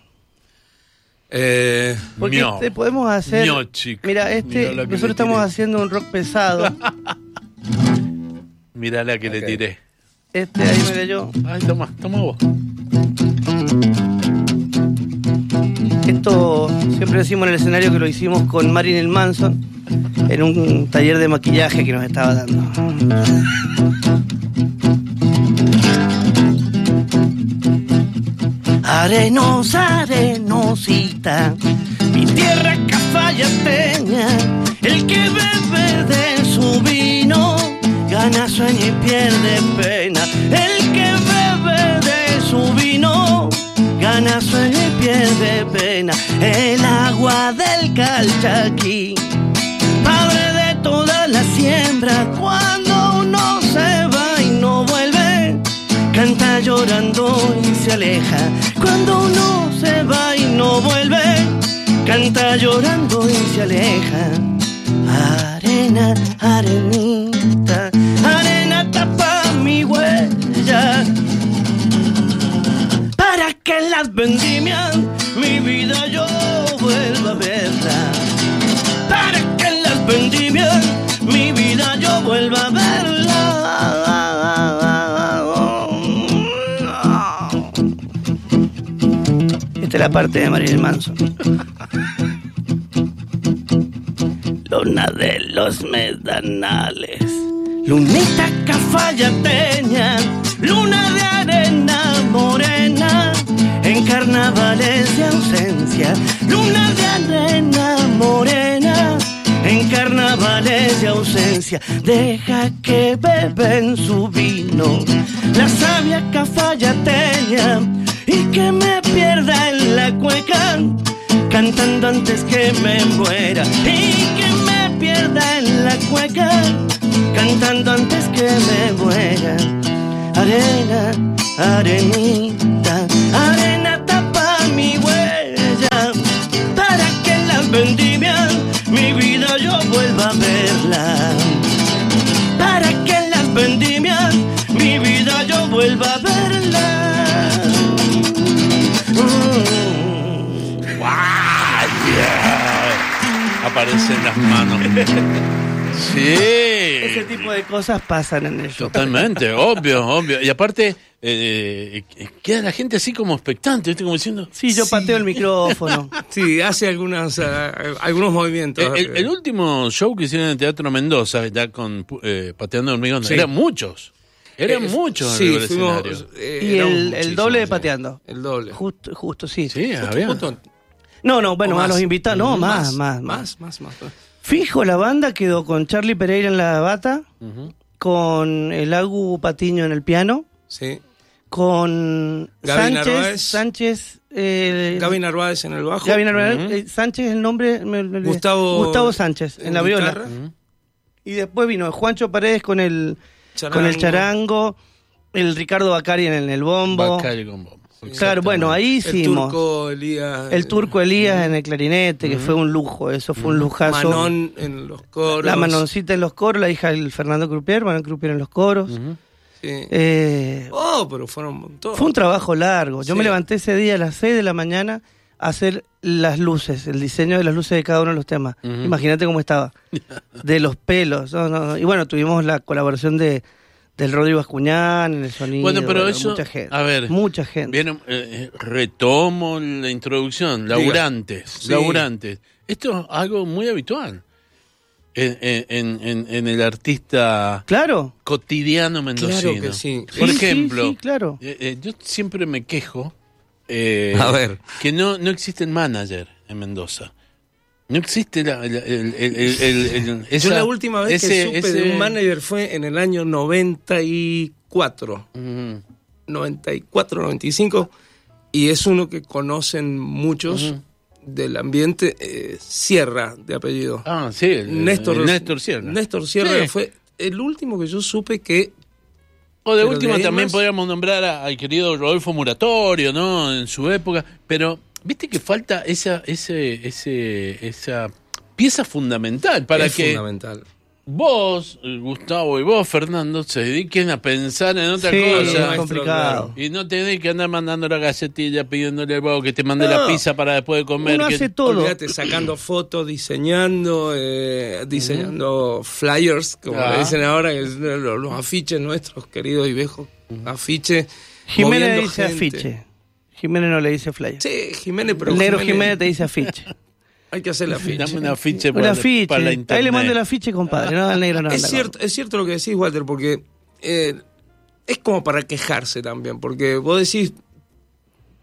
C: Eh,
B: Porque
A: Miau.
B: este podemos hacer.
A: Chico.
B: Mira, este, nosotros estamos
A: tiré.
B: haciendo un rock pesado.
A: Mirá la que le tiré.
B: Este, ahí me yo.
A: Ay, toma, toma vos.
B: Esto siempre decimos en el escenario que lo hicimos con Marilyn Manson en un taller de maquillaje que nos estaba dando. Arenosa, arenosita, mi tierra cafayateña, el que bebe de su vino, gana sueño y pierde pena. El que bebe su vino, gana y pierde pena. El agua del calchaquí, padre de toda la siembra, cuando uno se va y no vuelve, canta llorando y se aleja. Cuando uno se va y no vuelve, canta llorando y se aleja. Arena, arenita, arena tapa mi huella. Las vendimias mi vida yo vuelva a verla. Para que en las vendimias mi vida yo vuelva a verla. Esta es la parte de Marilyn Manson. Luna de los medanales, lunita cafayateña, luna de arena morena, en carnavales de ausencia, luna de arena morena, en carnavales de ausencia, deja que beben su vino, la sabia cafayateña, y que me pierda en la cueca cantando antes que me muera. Y que me pierda en la cueca cantando antes que me muera. Arena, arenita, arena mi vida yo vuelva a verla. Para que en las vendimias mi vida yo vuelva a verla. Mm.
A: Aparecen las manos.
B: Ese tipo de cosas pasan en el show.
A: Totalmente, obvio, obvio. Y aparte, eh, eh, queda la gente así como expectante, ¿viste? Como diciendo.
B: Sí, yo pateo el micrófono.
C: Sí, hace algunas, eh, algunos movimientos.
A: El, el último show que hicieron en el Teatro Mendoza, ya con eh, Pateando Hormigón,
C: Sí.
A: eran muchos. Eran
C: Eh,
A: muchos
C: sí,
A: en el
C: fuimos,
A: escenario.
C: eh,
B: Y el, doble de pateando.
C: El doble.
B: Justo, justo, sí.
A: Sí,
C: Justo,
A: había.
C: justo.
B: No, no, bueno, a los invitados, no,
C: Mm,
B: más, más, más.
C: más, más, más.
B: Fijo, la banda quedó con Charlie Pereira en la bata, con el Agu Patiño en el piano,
C: Sí.
B: con
C: Gaby
B: Sánchez,
C: Narváez.
B: Sánchez, eh,
C: Gaby Narváez en el bajo.
B: Gaby Narváez, eh, Sánchez el nombre, me-.
C: Gustavo-
B: Gustavo Sánchez en la viola. Y después vino Juancho Paredes con el con el
C: Charango.
B: charango, el Ricardo Bacari en el, en el bombo.
A: Bacari con bombo.
B: Claro, bueno, ahí
C: El
B: hicimos.
C: turco Elías.
B: El turco Elías en el clarinete, que fue un lujo, eso fue un lujazo.
C: Manón en los coros.
B: La Manoncita en los coros, la hija del Fernando Crupier, Manuel Crupier en los coros.
C: Sí.
B: Eh,
C: Oh, pero fueron un montón.
B: fue un trabajo largo. Yo
C: Sí.
B: me levanté ese día a las 6 de la mañana a hacer las luces, el diseño de las luces de cada uno de los temas. Imagínate cómo estaba. De los pelos. no, no, no. Y bueno, tuvimos la colaboración de del Rodrigo Bascuñán en el sonido.
A: Bueno, pero eso-
B: Mucha gente.
A: a ver,
B: Mucha gente.
A: Bien, eh, retomo la introducción. Laburantes,
C: Sí.
A: laburantes. Esto es algo muy habitual en, en- en- en el artista
B: Claro.
A: cotidiano mendocino.
C: Claro que sí.
A: Por
B: Sí,
A: ejemplo,
B: sí, claro.
A: eh, eh, yo siempre me quejo eh,
C: A ver.
A: que no, no existe el manager en Mendoza. No existe la, el, el- el-
C: Yo la última vez que supe
A: ese-
C: de un manager fue en el año 94.
A: Ujú.
C: 94, 95. Y es uno que conocen muchos del ambiente. eh, Sierra, de apellido.
A: Ah, sí,
C: Néstor,
A: Sierra.
C: Néstor Sierra
A: Sí.
C: fue el último que yo supe que
A: O de
C: Pero de ahí
A: también
C: más-
A: podríamos nombrar al querido Rodolfo Muratorio, ¿no? En su época. Pero, viste que falta esa, ese, ese, esa pieza fundamental para
C: es
A: que
C: fundamental.
A: vos, Gustavo, y vos, Fernando, se dediquen a pensar en otra
B: Sí,
A: cosa.
B: es complicado.
A: Y no tenés que andar mandando la galletilla pidiéndole a vos que te mande
C: No.
A: la pizza para después de comer.
B: Uno
A: que-
B: hace todo.
C: Olvídate, sacando fotos, diseñando, eh, diseñando flyers, como
A: Ah.
C: le dicen ahora, los, los afiches nuestros, queridos y viejos afiches.
B: Jiménez dice
C: gente.
B: afiche. Jiménez no le dice flyer.
C: Sí, Jiménez, pero
B: el negro Jiménez te dice afiche.
C: hay que hacer la afiche.
A: Dame un afiche
B: Un
A: para,
B: afiche.
A: para la
B: Ahí
A: internet.
B: le mando el afiche, compadre. No, al negro no.
C: es, cierto, es cierto lo que decís, Walter, porque eh, es como para quejarse también, porque vos decís,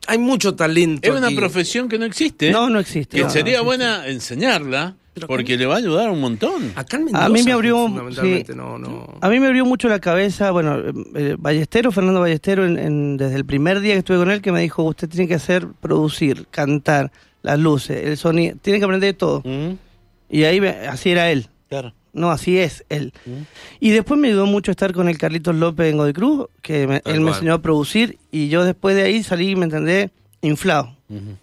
C: hay mucho talento.
A: Es una
C: aquí.
A: profesión que no existe.
B: con- No, no existe.
A: que
B: no,
A: sería
B: no
A: buena enseñarla Porque le va a ayudar un montón.
C: Acá en Mendoza,
B: A mí me abrió,
C: fundamentalmente,
B: sí.
C: no, no.
B: A mí me abrió mucho la cabeza, bueno, eh, Ballestero, Fernando Ballestero, en- en- desde el primer día que estuve con él, que me dijo, usted tiene que hacer, producir, cantar, las luces, el sonido, tiene que aprender de todo.
A: Mm,
B: Y ahí, me- así era él.
A: Claro.
B: No, así es él.
A: Mm.
B: Y después me ayudó mucho estar con el Carlitos López en Godecruz, que me- él me enseñó a producir, y yo después de ahí salí, me entendé, inflado.
A: Ujú.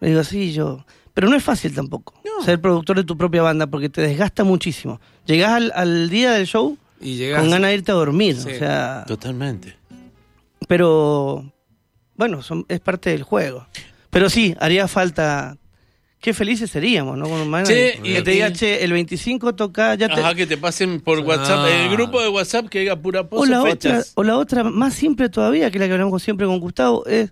B: Me digo, sí, yo... Pero no es fácil tampoco ser productor de tu propia banda, porque te desgasta muchísimo. Llegás al, al día del show
C: Y llegás.
B: con ganas de irte a dormir,
C: Sí.
B: o sea...
A: Totalmente.
B: Pero, bueno, son- es parte del juego. Pero sí, haría falta... Qué felices seríamos, ¿no? Con un manager.
A: Sí,
B: que
A: y-
B: te diga,
A: y-
B: che, el 25 toca, ya te...
A: Ajá, que te pasen por WhatsApp,
C: Ah.
A: el grupo de WhatsApp que diga pura
B: O
A: pose
B: la, otra,
A: fechas.
B: o la otra, más simple todavía, que la que hablamos siempre con Gustavo, es,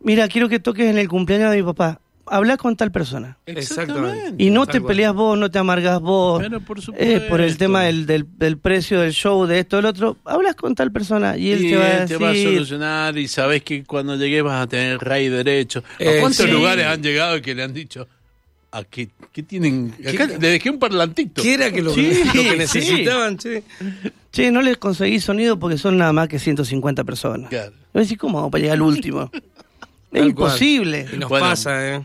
B: mira, quiero que toques en el cumpleaños de mi papá. Habla con tal persona.
C: Exactamente.
B: Y no te peleas vos, no te amargas vos.
A: Pero por
B: eh, por el tema del, del, del precio del show, de esto, del otro. Hablas con tal persona y él
A: Y
B: te va a
A: él te va a
B: decir...
A: solucionar y sabes que cuando llegues vas a tener rey derecho. ¿A
C: Eh,
A: cuántos
C: sí.
A: lugares han llegado que le han dicho? ¿A qué, qué tienen? Acá le dejé un parlantito.
C: ¿Qué era que lo,
B: Sí,
C: lo que
B: sí.
C: necesitaban, che?
B: Che, no les conseguí sonido porque son nada más que 150 personas.
A: Claro.
B: Decir, ¿cómo vamos para llegar al último? es imposible.
C: Y nos
A: Bueno.
C: pasa, ¿eh?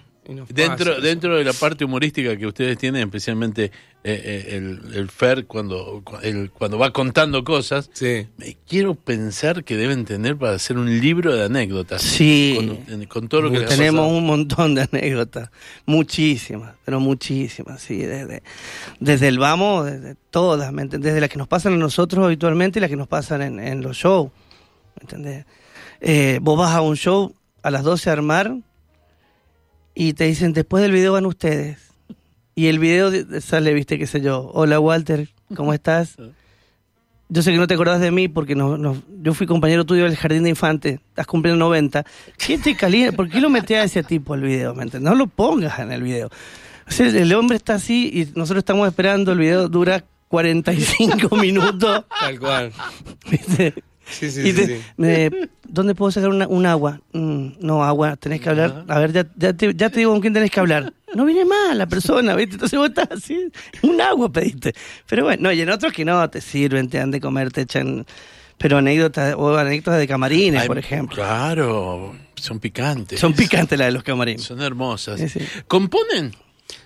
A: Dentro, dentro de la parte humorística que ustedes tienen, especialmente eh, eh, el, el Fer cuando, el- cuando va contando cosas,
C: Sí.
A: me quiero pensar que deben tener para hacer un libro de anécdotas.
B: Sí.
A: Con, con todo lo que les ha
B: Tenemos un montón de anécdotas, muchísimas, pero muchísimas, sí, desde, desde el vamos, desde todas. Desde las que nos pasan a nosotros habitualmente y las que nos pasan en, en los shows, ¿me entendés? Eh, vos vas a un show a las 12 a armar y te dicen, después del video van ustedes. Y el video de- de- sale, viste, qué sé yo, hola Walter, ¿cómo estás? Yo sé que no te acordás de mí porque no, no- yo fui compañero tuyo del jardín de infantes, estás cumpliendo 90. ¿Qué te calienta? ¿Por qué lo metés a ese tipo al video? ¿me? No lo pongas en el video. O sea, el hombre está así y nosotros estamos esperando, el video dura 45 minutos.
C: Tal cual.
B: ¿viste?
C: Sí, sí,
B: Y
C: sí,
B: te-
C: sí.
B: me- ¿Dónde puedo sacar una- un agua? Mm, no, agua, tenés que hablar. A ver, ya, ya, te, ya te digo con quién tenés que hablar. No viene más la persona, ¿viste? Entonces vos estás así, un agua pediste. Pero bueno, no, y en otros que no, te sirven, te dan de comer, te echan. Pero anécdotas, o anécdotas de camarines,
A: Ay,
B: por ejemplo.
A: Claro, son picantes.
B: Son picantes las de los camarines.
A: Son hermosas. ¿Componen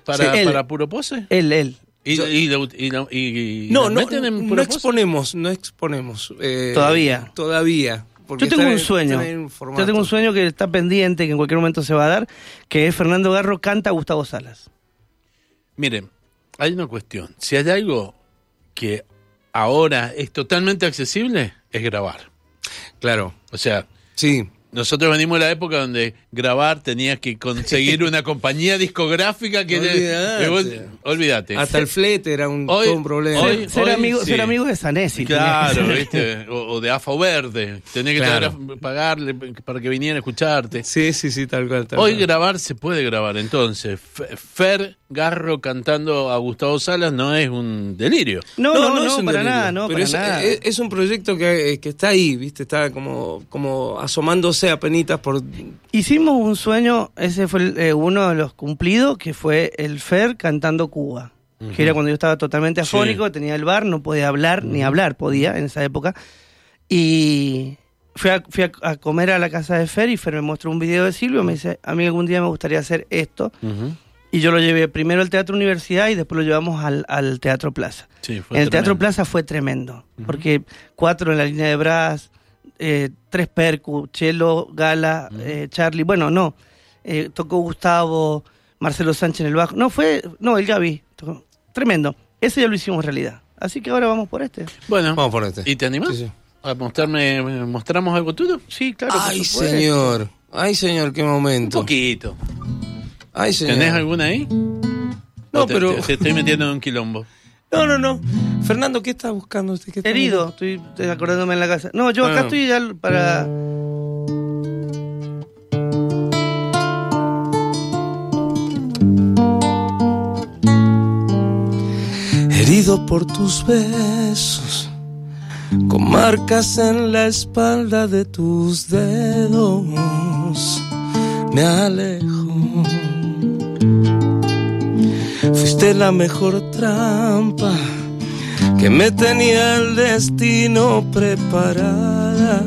A: para,
B: él.
A: para Puro Pose?
B: Él, él.
A: ¿Y,
C: Yo-
A: y, lo- y lo- y- y
C: No, no,
A: meten en
C: no exponemos, no exponemos. eh,
B: Todavía.
C: Todavía. porque
B: Yo tengo un
C: en-
B: sueño. Yo tengo un sueño que está pendiente, que en cualquier momento se va a dar, que es Fernando Garro canta a Gustavo Salas.
A: Miren, hay una cuestión. Si hay algo que ahora es totalmente accesible, es grabar.
C: Claro.
A: O sea,
C: Sí.
A: Nosotros venimos de la época donde grabar tenías que conseguir una compañía discográfica que...
C: Olvídate. Hasta el flete era un,
A: Hoy-
C: todo un problema.
A: hoy-
B: ser, amigo,
A: sí.
B: ser amigo de Sanesi.
A: Claro, ¿viste? O, o de AFO Verde. Tenés que
C: Claro.
A: tener- pagarle para que viniera a escucharte.
C: Sí, sí, sí, tal cual. Tal
A: Hoy
C: cual.
A: grabar se puede grabar, entonces. Fer Garro cantando a Gustavo Salas no es un delirio.
B: No, no, no,
C: es un
B: para
C: delirio.
B: nada, no,
C: Pero
B: para
C: es,
B: nada.
C: es- es un proyecto que, que está ahí, ¿viste? Está como, como asomándose a penitas por...
B: Hicimos un sueño, ese fue el, eh, uno de los cumplidos, que fue el Fer cantando Cuba. Que era cuando yo estaba totalmente
A: Sí.
B: afónico, tenía el bar, no podía hablar, ni hablar podía en esa época. Y fui, a, fui a, a comer a la casa de Fer y Fer me mostró un video de Silvio, me dice, a mí algún día me gustaría hacer esto. Y yo lo llevé primero al Teatro Universidad y después lo llevamos al, al Teatro Plaza.
A: Sí, fue
B: en el Teatro. Plaza fue tremendo, porque cuatro en la línea de brass, eh, tres percu, Chelo, Gala, eh, Charlie, bueno, no, eh, tocó Gustavo, Marcelo Sánchez en el bajo, no fue, no, el Gaby, tocó- tremendo, ese ya lo hicimos realidad, así que ahora vamos por este.
A: Bueno,
C: Vamos por este.
A: ¿y te animás?
C: Sí, sí.
A: ¿A mostrarme, mostramos algo tuyo?
B: Sí, claro.
C: Ay, señor. Ay, señor, qué
A: Un
C: momento.
A: poquito.
C: Ay, señor.
A: ¿Tenés alguna ahí?
C: No,
A: ¿O te-
C: pero-
A: Te, te estoy metiendo en un quilombo.
C: No, no, no. Fernando, ¿qué está buscando usted? ¿Qué está
B: Herido, estoy estoy acordándome en la casa. No, yo acá
C: Ah.
B: estoy ya para...
C: Herido por tus besos, con marcas en la espalda de tus dedos, me alejo. Fuiste la mejor trampa que me tenía el destino preparada.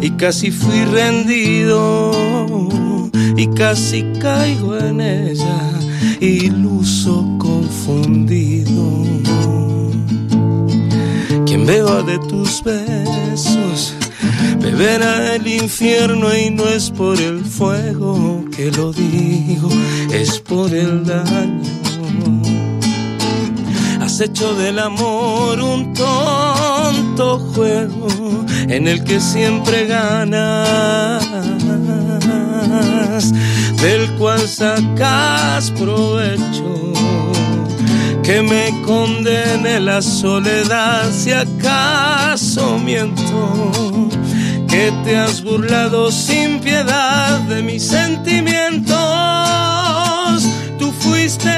C: Y casi fui rendido y casi caigo en ella iluso confundido. Quien beba de tus besos beberá el infierno y no es por el fuego que lo digo es por el daño Has hecho del amor un tonto juego en el que siempre ganas, del cual sacas provecho. Que me condene la soledad si acaso miento. Que te has burlado sin piedad de mis sentimientos. Tú fuiste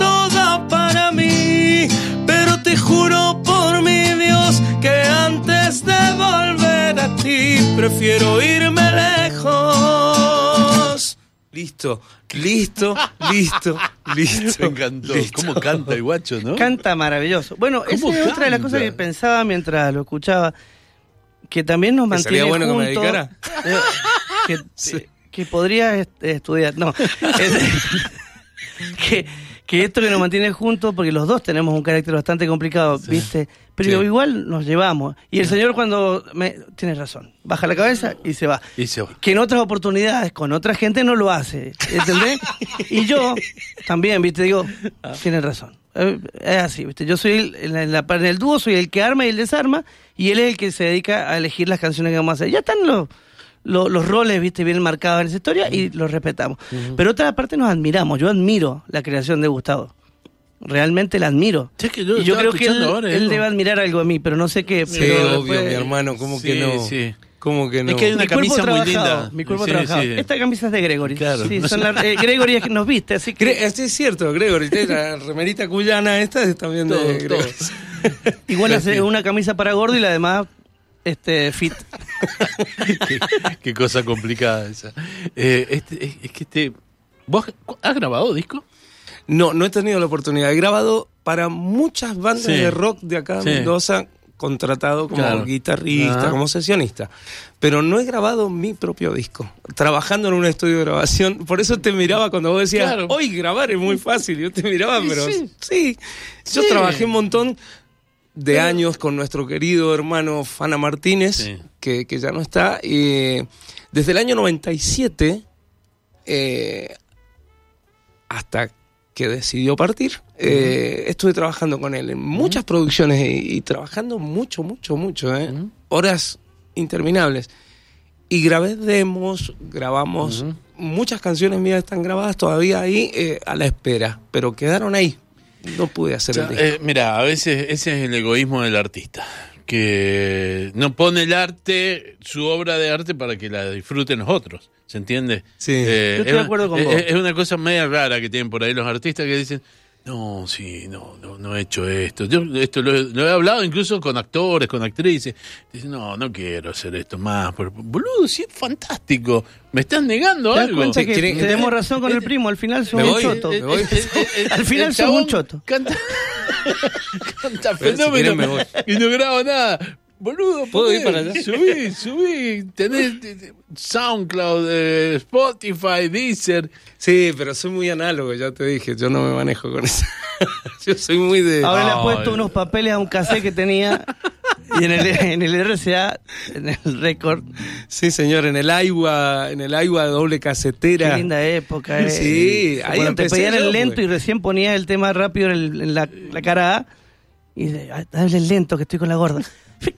C: toda para mí, pero te juro por mi Dios que antes de volver a ti prefiero irme lejos. Listo, listo, listo, listo.
A: Me encantó.
C: listo.
A: ¿Cómo canta el guacho, no?
B: Canta maravilloso. Bueno, esa
A: ¿Cómo
B: es otra de las cosas que pensaba mientras lo escuchaba, que también nos
C: ¿Que
B: mantiene
C: sería bueno que me
B: juntos.
C: dedicara?
B: Eh, que, eh, que podría est- estudiar. No. Que, que esto que nos mantiene juntos, porque los dos tenemos un carácter bastante complicado, ¿viste? Pero
A: Sí.
B: igual nos llevamos. Y el señor cuando me tienes razón, baja la cabeza y se va.
A: Y se va.
B: Que en otras oportunidades con otra gente no lo hace, ¿entendés? y yo también, ¿viste? Digo, tienes razón. Eh, Es así, ¿viste? Yo soy el, en, la- en el dúo, soy el que arma y el desarma, y él es el que se dedica a elegir las canciones que vamos a hacer. Ya están los, los, los roles, ¿viste? Bien marcados en esa historia y los respetamos. Pero otra parte nos admiramos. Yo admiro la creación de Gustavo. Realmente la admiro.
A: Sí, es que yo
B: y yo creo que él,
A: ahora,
B: él debe admirar algo a mí, pero no sé qué.
C: Sí,
B: pero
C: obvio,
B: después-
C: mi hermano, ¿cómo
A: Sí,
C: que no?
A: sí.
C: ¿Cómo que no?
A: Es que hay una
B: mi cuerpo
A: camisa muy
B: trabajado,
A: linda.
B: Mi cuerpo
A: Sí,
B: trabajado.
A: sí.
B: Esta camisa es de Gregory.
A: Claro.
B: Sí, son las, eh, Gregory es que nos viste, así que
C: Gre- este es cierto, Gregory, la remerita cuyana esta es también de
A: Todo,
C: Gregory.
B: igual hace una camisa para gordo y la demás este fit.
A: qué, qué cosa complicada esa. Eh, este, es, es que este. ¿Vos has grabado disco?
C: No, no he tenido la oportunidad. He grabado para muchas bandas
A: Sí.
C: de rock de acá de
A: Sí.
C: Mendoza, contratado como
A: Claro.
C: guitarrista,
A: Ah.
C: como sesionista. Pero no he grabado mi propio disco. Trabajando en un estudio de grabación. Por eso te miraba cuando vos decías,
A: Claro.
C: hoy grabar es muy fácil. Yo te miraba,
A: Sí,
C: pero
A: sí.
C: sí. Yo
A: Sí.
C: trabajé un montón de años con nuestro querido hermano Fana Martínez, que, que ya no está. y desde el año 97 eh, hasta que decidió partir, eh, estuve trabajando con él en muchas producciones y, y trabajando mucho, mucho, mucho, ¿eh? Horas interminables. Y grabé demos, grabamos, muchas canciones mías están grabadas todavía ahí eh, a la espera, pero quedaron ahí. No pude hacer
A: O
C: el disco.
A: eh, mira, a veces ese es el egoísmo del artista, que no pone el arte, su obra de arte, para que la disfruten los otros. ¿Se entiende?
C: Sí.
A: Eh,
B: Yo estoy
A: es-
B: de acuerdo con
A: es,
B: vos.
A: Es una cosa media rara que tienen por ahí los artistas que dicen, no, sí, no, no, no he hecho esto. Yo esto lo, he- lo he hablado incluso con actores, con actrices. Dicen, no, no quiero hacer esto más. Pero, boludo, sí es fantástico. Me estás negando
B: ¿Te das
A: algo.
B: que tenemos razón con el primo? Al final
C: Me
B: un choto.
C: me voy.
B: Al final
A: chabón
B: un choto.
A: Canta, canta
C: Pero si
A: fenómeno
C: quieren me voy.
A: y no graba nada. Boludo,
C: ¿Puedo
A: ¿por
C: ir para allá?
A: Subí, subí. Tenés SoundCloud, eh, Spotify, Deezer.
C: Sí, pero soy muy análogo, ya te dije, yo no me manejo con eso. yo soy muy de...
B: Ahora le ha puesto unos papeles a un cassette que tenía y en el, en el RCA, en el récord.
C: Sí, señor, en el agua, en el agua doble casetera.
B: Qué linda época. eh.
C: Sí, ahí
B: Cuando te pedían
C: yo,
B: el lento
C: pues.
B: y recién ponías el tema rápido en, el- en la, la cara A y dice, "Ah, dale el lento que estoy con la gorda.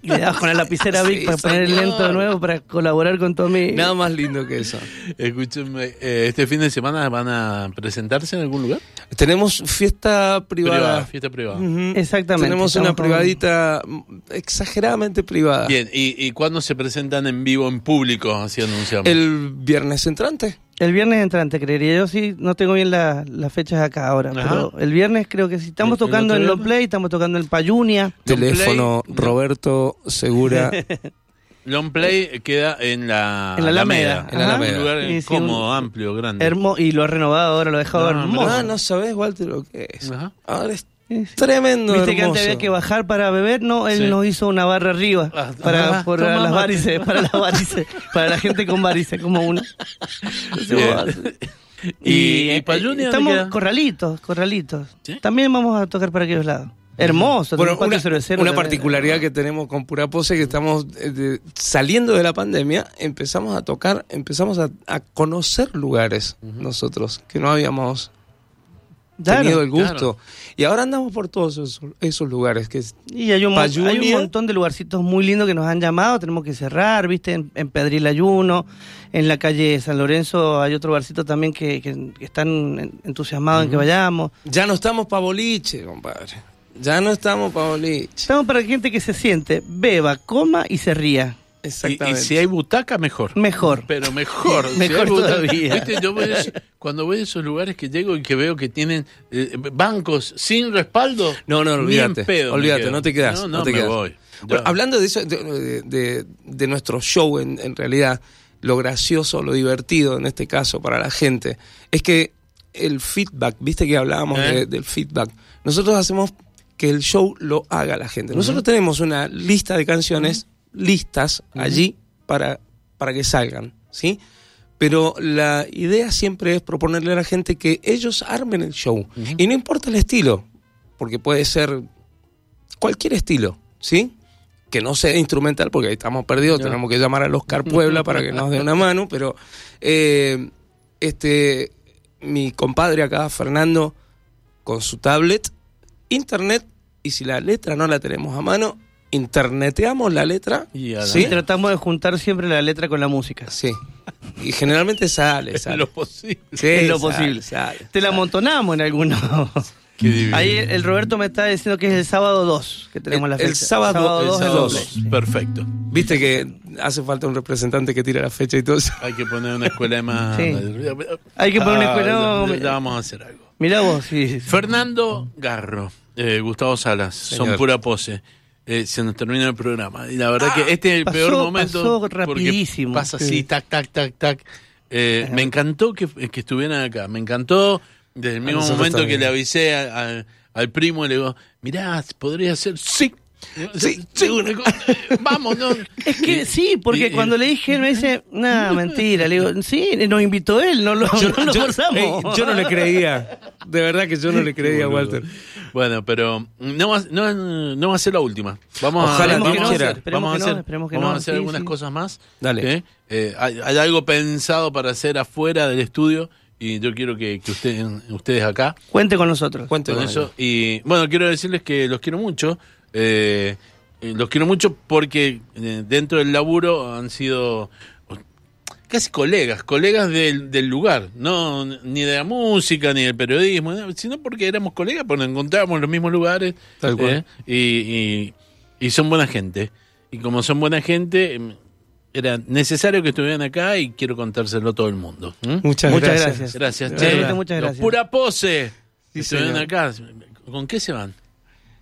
B: Y le dabas con la lapicera Vic
C: Sí,
B: para poner el
C: señor.
B: lento de nuevo para colaborar con Tommy.
C: Nada más lindo que eso.
A: Escúchenme, eh, ¿este fin de semana van a presentarse en algún lugar?
C: Tenemos fiesta privada.
A: fiesta privada.
C: Ujú.
B: Exactamente,
C: Tenemos una
B: estamos con-
C: privadita mm, exageradamente privada.
A: Bien, ¿y, y cuándo se presentan en vivo, en público, así anunciamos?
C: El viernes entrante.
B: El viernes entrante, creería yo. Sí, no tengo bien la- las fechas acá ahora.
A: Ajá.
B: Pero el viernes creo que sí. Estamos
A: ¿El- el
B: tocando
A: otro
B: en Long
A: viernes?
B: Play, estamos tocando en Payunia.
C: Teléfono
A: Play,
C: Roberto Segura.
A: Long Play queda en la,
B: En la Alameda.
C: En la. Alameda.
A: Un lugar
B: Y sí,
A: cómodo,
B: un-
A: amplio, grande.
B: Hermo y lo ha renovado ahora, lo ha dejado
A: No,
B: hermoso.
C: ah, no sabes, Walter, lo que es.
A: Ajá.
C: Ahora es. Tremendo,
B: Viste que antes había que bajar para beber, no, él
A: Sí.
B: nos hizo una barra arriba
A: Ah,
B: para
A: ah,
B: por las varices, para las varices, para la gente con varices como uno.
A: Bien. ¿Y, y Payunia dónde
B: estamos corralitos, corralitos.
A: ¿Sí?
B: También vamos a tocar para aquellos lados. Hermoso,
C: Bueno, una, una particularidad que tenemos con Pura Pose que estamos eh, de- saliendo de la pandemia, empezamos a tocar, empezamos a, a conocer lugares nosotros que no habíamos
B: Claro,
C: tenido el gusto.
A: claro.
C: Y ahora andamos por todos esos, esos lugares que es-
B: Y hay un, hay montón de lugarcitos muy lindos que nos han llamado, tenemos que cerrar, viste, en, en Pedril Ayuno, en la calle San Lorenzo hay otro barcito también que, que están en- entusiasmados en que vayamos.
C: ya no estamos pa' boliche, compadre. Ya no estamos pa' boliche.
B: Estamos para gente que se siente, beba, coma y se ría.
A: Y, y
C: Exactamente.
A: si hay butaca, mejor.
B: Mejor.
A: Pero mejor.
B: Mejor todavía.
A: ¿Viste? Yo voy a cuando voy a esos lugares que llego y que veo que tienen eh, bancos sin respaldo.
C: No, no, olvídate. olvídate, no te quedas.
A: No,
C: No,
A: no,
C: te
A: me
C: quedas.
A: voy.
C: Bueno, hablando de eso, de, de- de nuestro show en, en realidad, lo gracioso, lo divertido en este caso para la gente, es que el feedback, viste que hablábamos
A: ¿Eh?
C: de- del feedback, nosotros hacemos que el show lo haga la gente. Nosotros tenemos una lista de canciones listas allí para, para que salgan, ¿sí? pero la idea siempre es proponerle a la gente que ellos armen el show. Y no importa el estilo, porque puede ser cualquier estilo, ¿sí? Que no sea instrumental, porque ahí estamos perdidos, tenemos que llamar al Oscar Puebla para que nos dé una mano, pero eh, este mi compadre acá, Fernando, con su tablet, internet, y si la letra no la tenemos a mano, interneteamos la letra.
A: Y
C: ¿sí?
B: Tratamos de juntar siempre la letra con la música.
C: Sí. Y generalmente sale,
A: Es
C: sale.
A: lo posible.
C: Sí,
B: es lo
C: sale,
B: posible.
C: sale.
B: Te la amontonamos en algunos. Ahí el Roberto me está diciendo que es el sábado 2 que tenemos
C: El-
B: la fecha.
C: el sábado- el
B: 2
C: sábado dos.
B: Sí.
A: Perfecto.
C: Viste que hace falta un representante que tira la fecha y todo eso.
A: Hay que poner una escuela de más.
B: Sí. Hay que poner una escuela-
A: Ah, ya, ya vamos a hacer algo.
B: Mirá vos, sí. sí.
A: Fernando Garro, eh, Gustavo Salas, son pura pose. Eh, se nos termina el programa. Y la verdad que este es el
B: pasó-
A: peor momento.
B: pasó rapidísimo.
A: Pasa así,
B: Sí.
A: tac, tac, tac, tac. Eh, me encantó que, que estuvieran acá. Me encantó desde el mismo momento que le avisé a- a- al primo y le digo, mirá, podría ser. Sí. Sí, sí, una cosa. Vamos, no.
B: Es que sí, porque
A: Y-
B: cuando le dije, él me dice, no, mentira. Le digo, sí, nos invitó él, no lo, no lo forzamos.
C: yo no le creía. De verdad que yo no le creía, Walter.
A: Bueno, pero no va, no, no va a ser la última. Vamos
C: Ojalá,
A: a, vamos hacer,
B: Esperemos
A: vamos a
B: que no,
A: hacer,
B: esperemos que
A: vamos a hacer
B: sí,
A: algunas
B: sí.
A: cosas más.
C: Dale.
A: ¿eh? Eh, hay, hay algo pensado para hacer afuera del estudio y yo quiero que, que ustedes, ustedes acá
B: Cuente con nosotros.
C: Cuente
A: con
C: con
A: eso. Y bueno, quiero decirles que los quiero mucho. Eh, eh, los quiero mucho porque eh, dentro del laburo han sido casi colegas, colegas del, del lugar, no ni de la música ni del periodismo, no, sino porque éramos colegas, porque nos encontrábamos en los mismos lugares
C: Tal cual.
A: ¿eh? y, y- y son buena gente. Y como son buena gente, em, era necesario que estuvieran acá y quiero contárselo a todo el mundo.
C: Muchas,
B: Muchas
C: gracias.
B: gracias.
A: Gracias, che.
B: muchas
A: Los
B: gracias.
A: Pura pose.
C: Sí,
A: estuvieron
C: señor.
A: acá. ¿Con qué se van?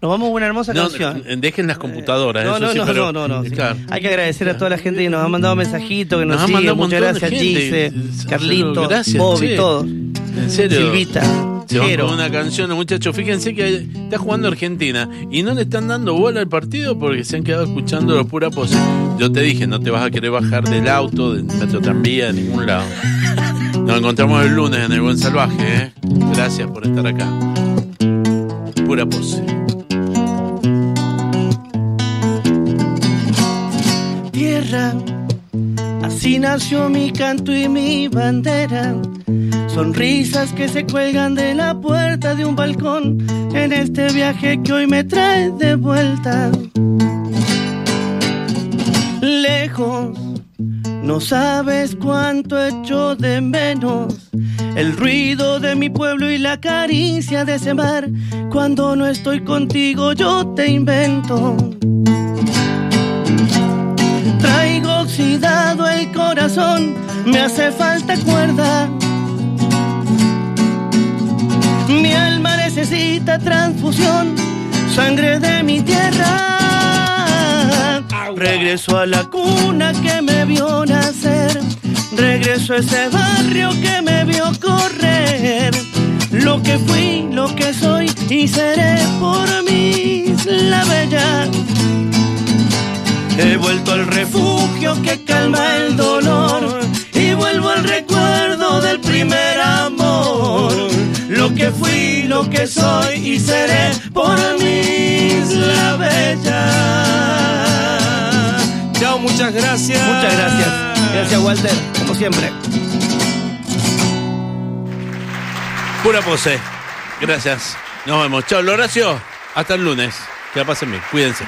B: Nos vamos a una hermosa
A: No,
B: canción.
A: dejen las computadoras.
B: No,
A: eso
B: no,
A: sí,
B: no,
A: pero-
B: no, no, no.
A: Claro.
B: Hay que agradecer a toda la gente que nos ha mandado mensajitos, que nos,
A: Nos
B: sigue. Muchas gracias. Gise,
A: Eh,
B: Carlito,
A: gracias,
B: Bobby,
A: che.
B: todos.
A: En serio.
B: Silvita,
A: Se van con una canción, muchachos. Fíjense que está jugando Argentina y no le están dando bola al partido porque se han quedado escuchando los pura pose. Yo te dije, no te vas a querer bajar del auto, del metro tranvía, de ningún lado. Nos encontramos el lunes en el Buen Salvaje. ¿eh? Gracias por estar acá. Pura pose.
B: Así nació mi canto y mi bandera. Sonrisas que se cuelgan de la puerta de un balcón en este viaje que hoy me trae de vuelta. Lejos, no sabes cuánto echo de menos el ruido de mi pueblo y la caricia de ese mar. Cuando no estoy contigo, yo te invento. Oxidado el corazón, me hace falta cuerda. Mi alma necesita transfusión, sangre de mi tierra. Regreso a la cuna que me vio nacer, regreso a ese barrio que me vio correr. Lo que fui, lo que soy y seré por mí la bella. He vuelto al refugio que calma el dolor y vuelvo al recuerdo del primer amor. Lo que fui, lo que soy y seré por mí la bella.
C: Chao, muchas gracias.
B: Muchas gracias. Gracias Walter, como siempre.
A: Pura pose. Gracias. Nos vemos. Chao, Horacio. Hasta el lunes. Que la pasen bien. Cuídense.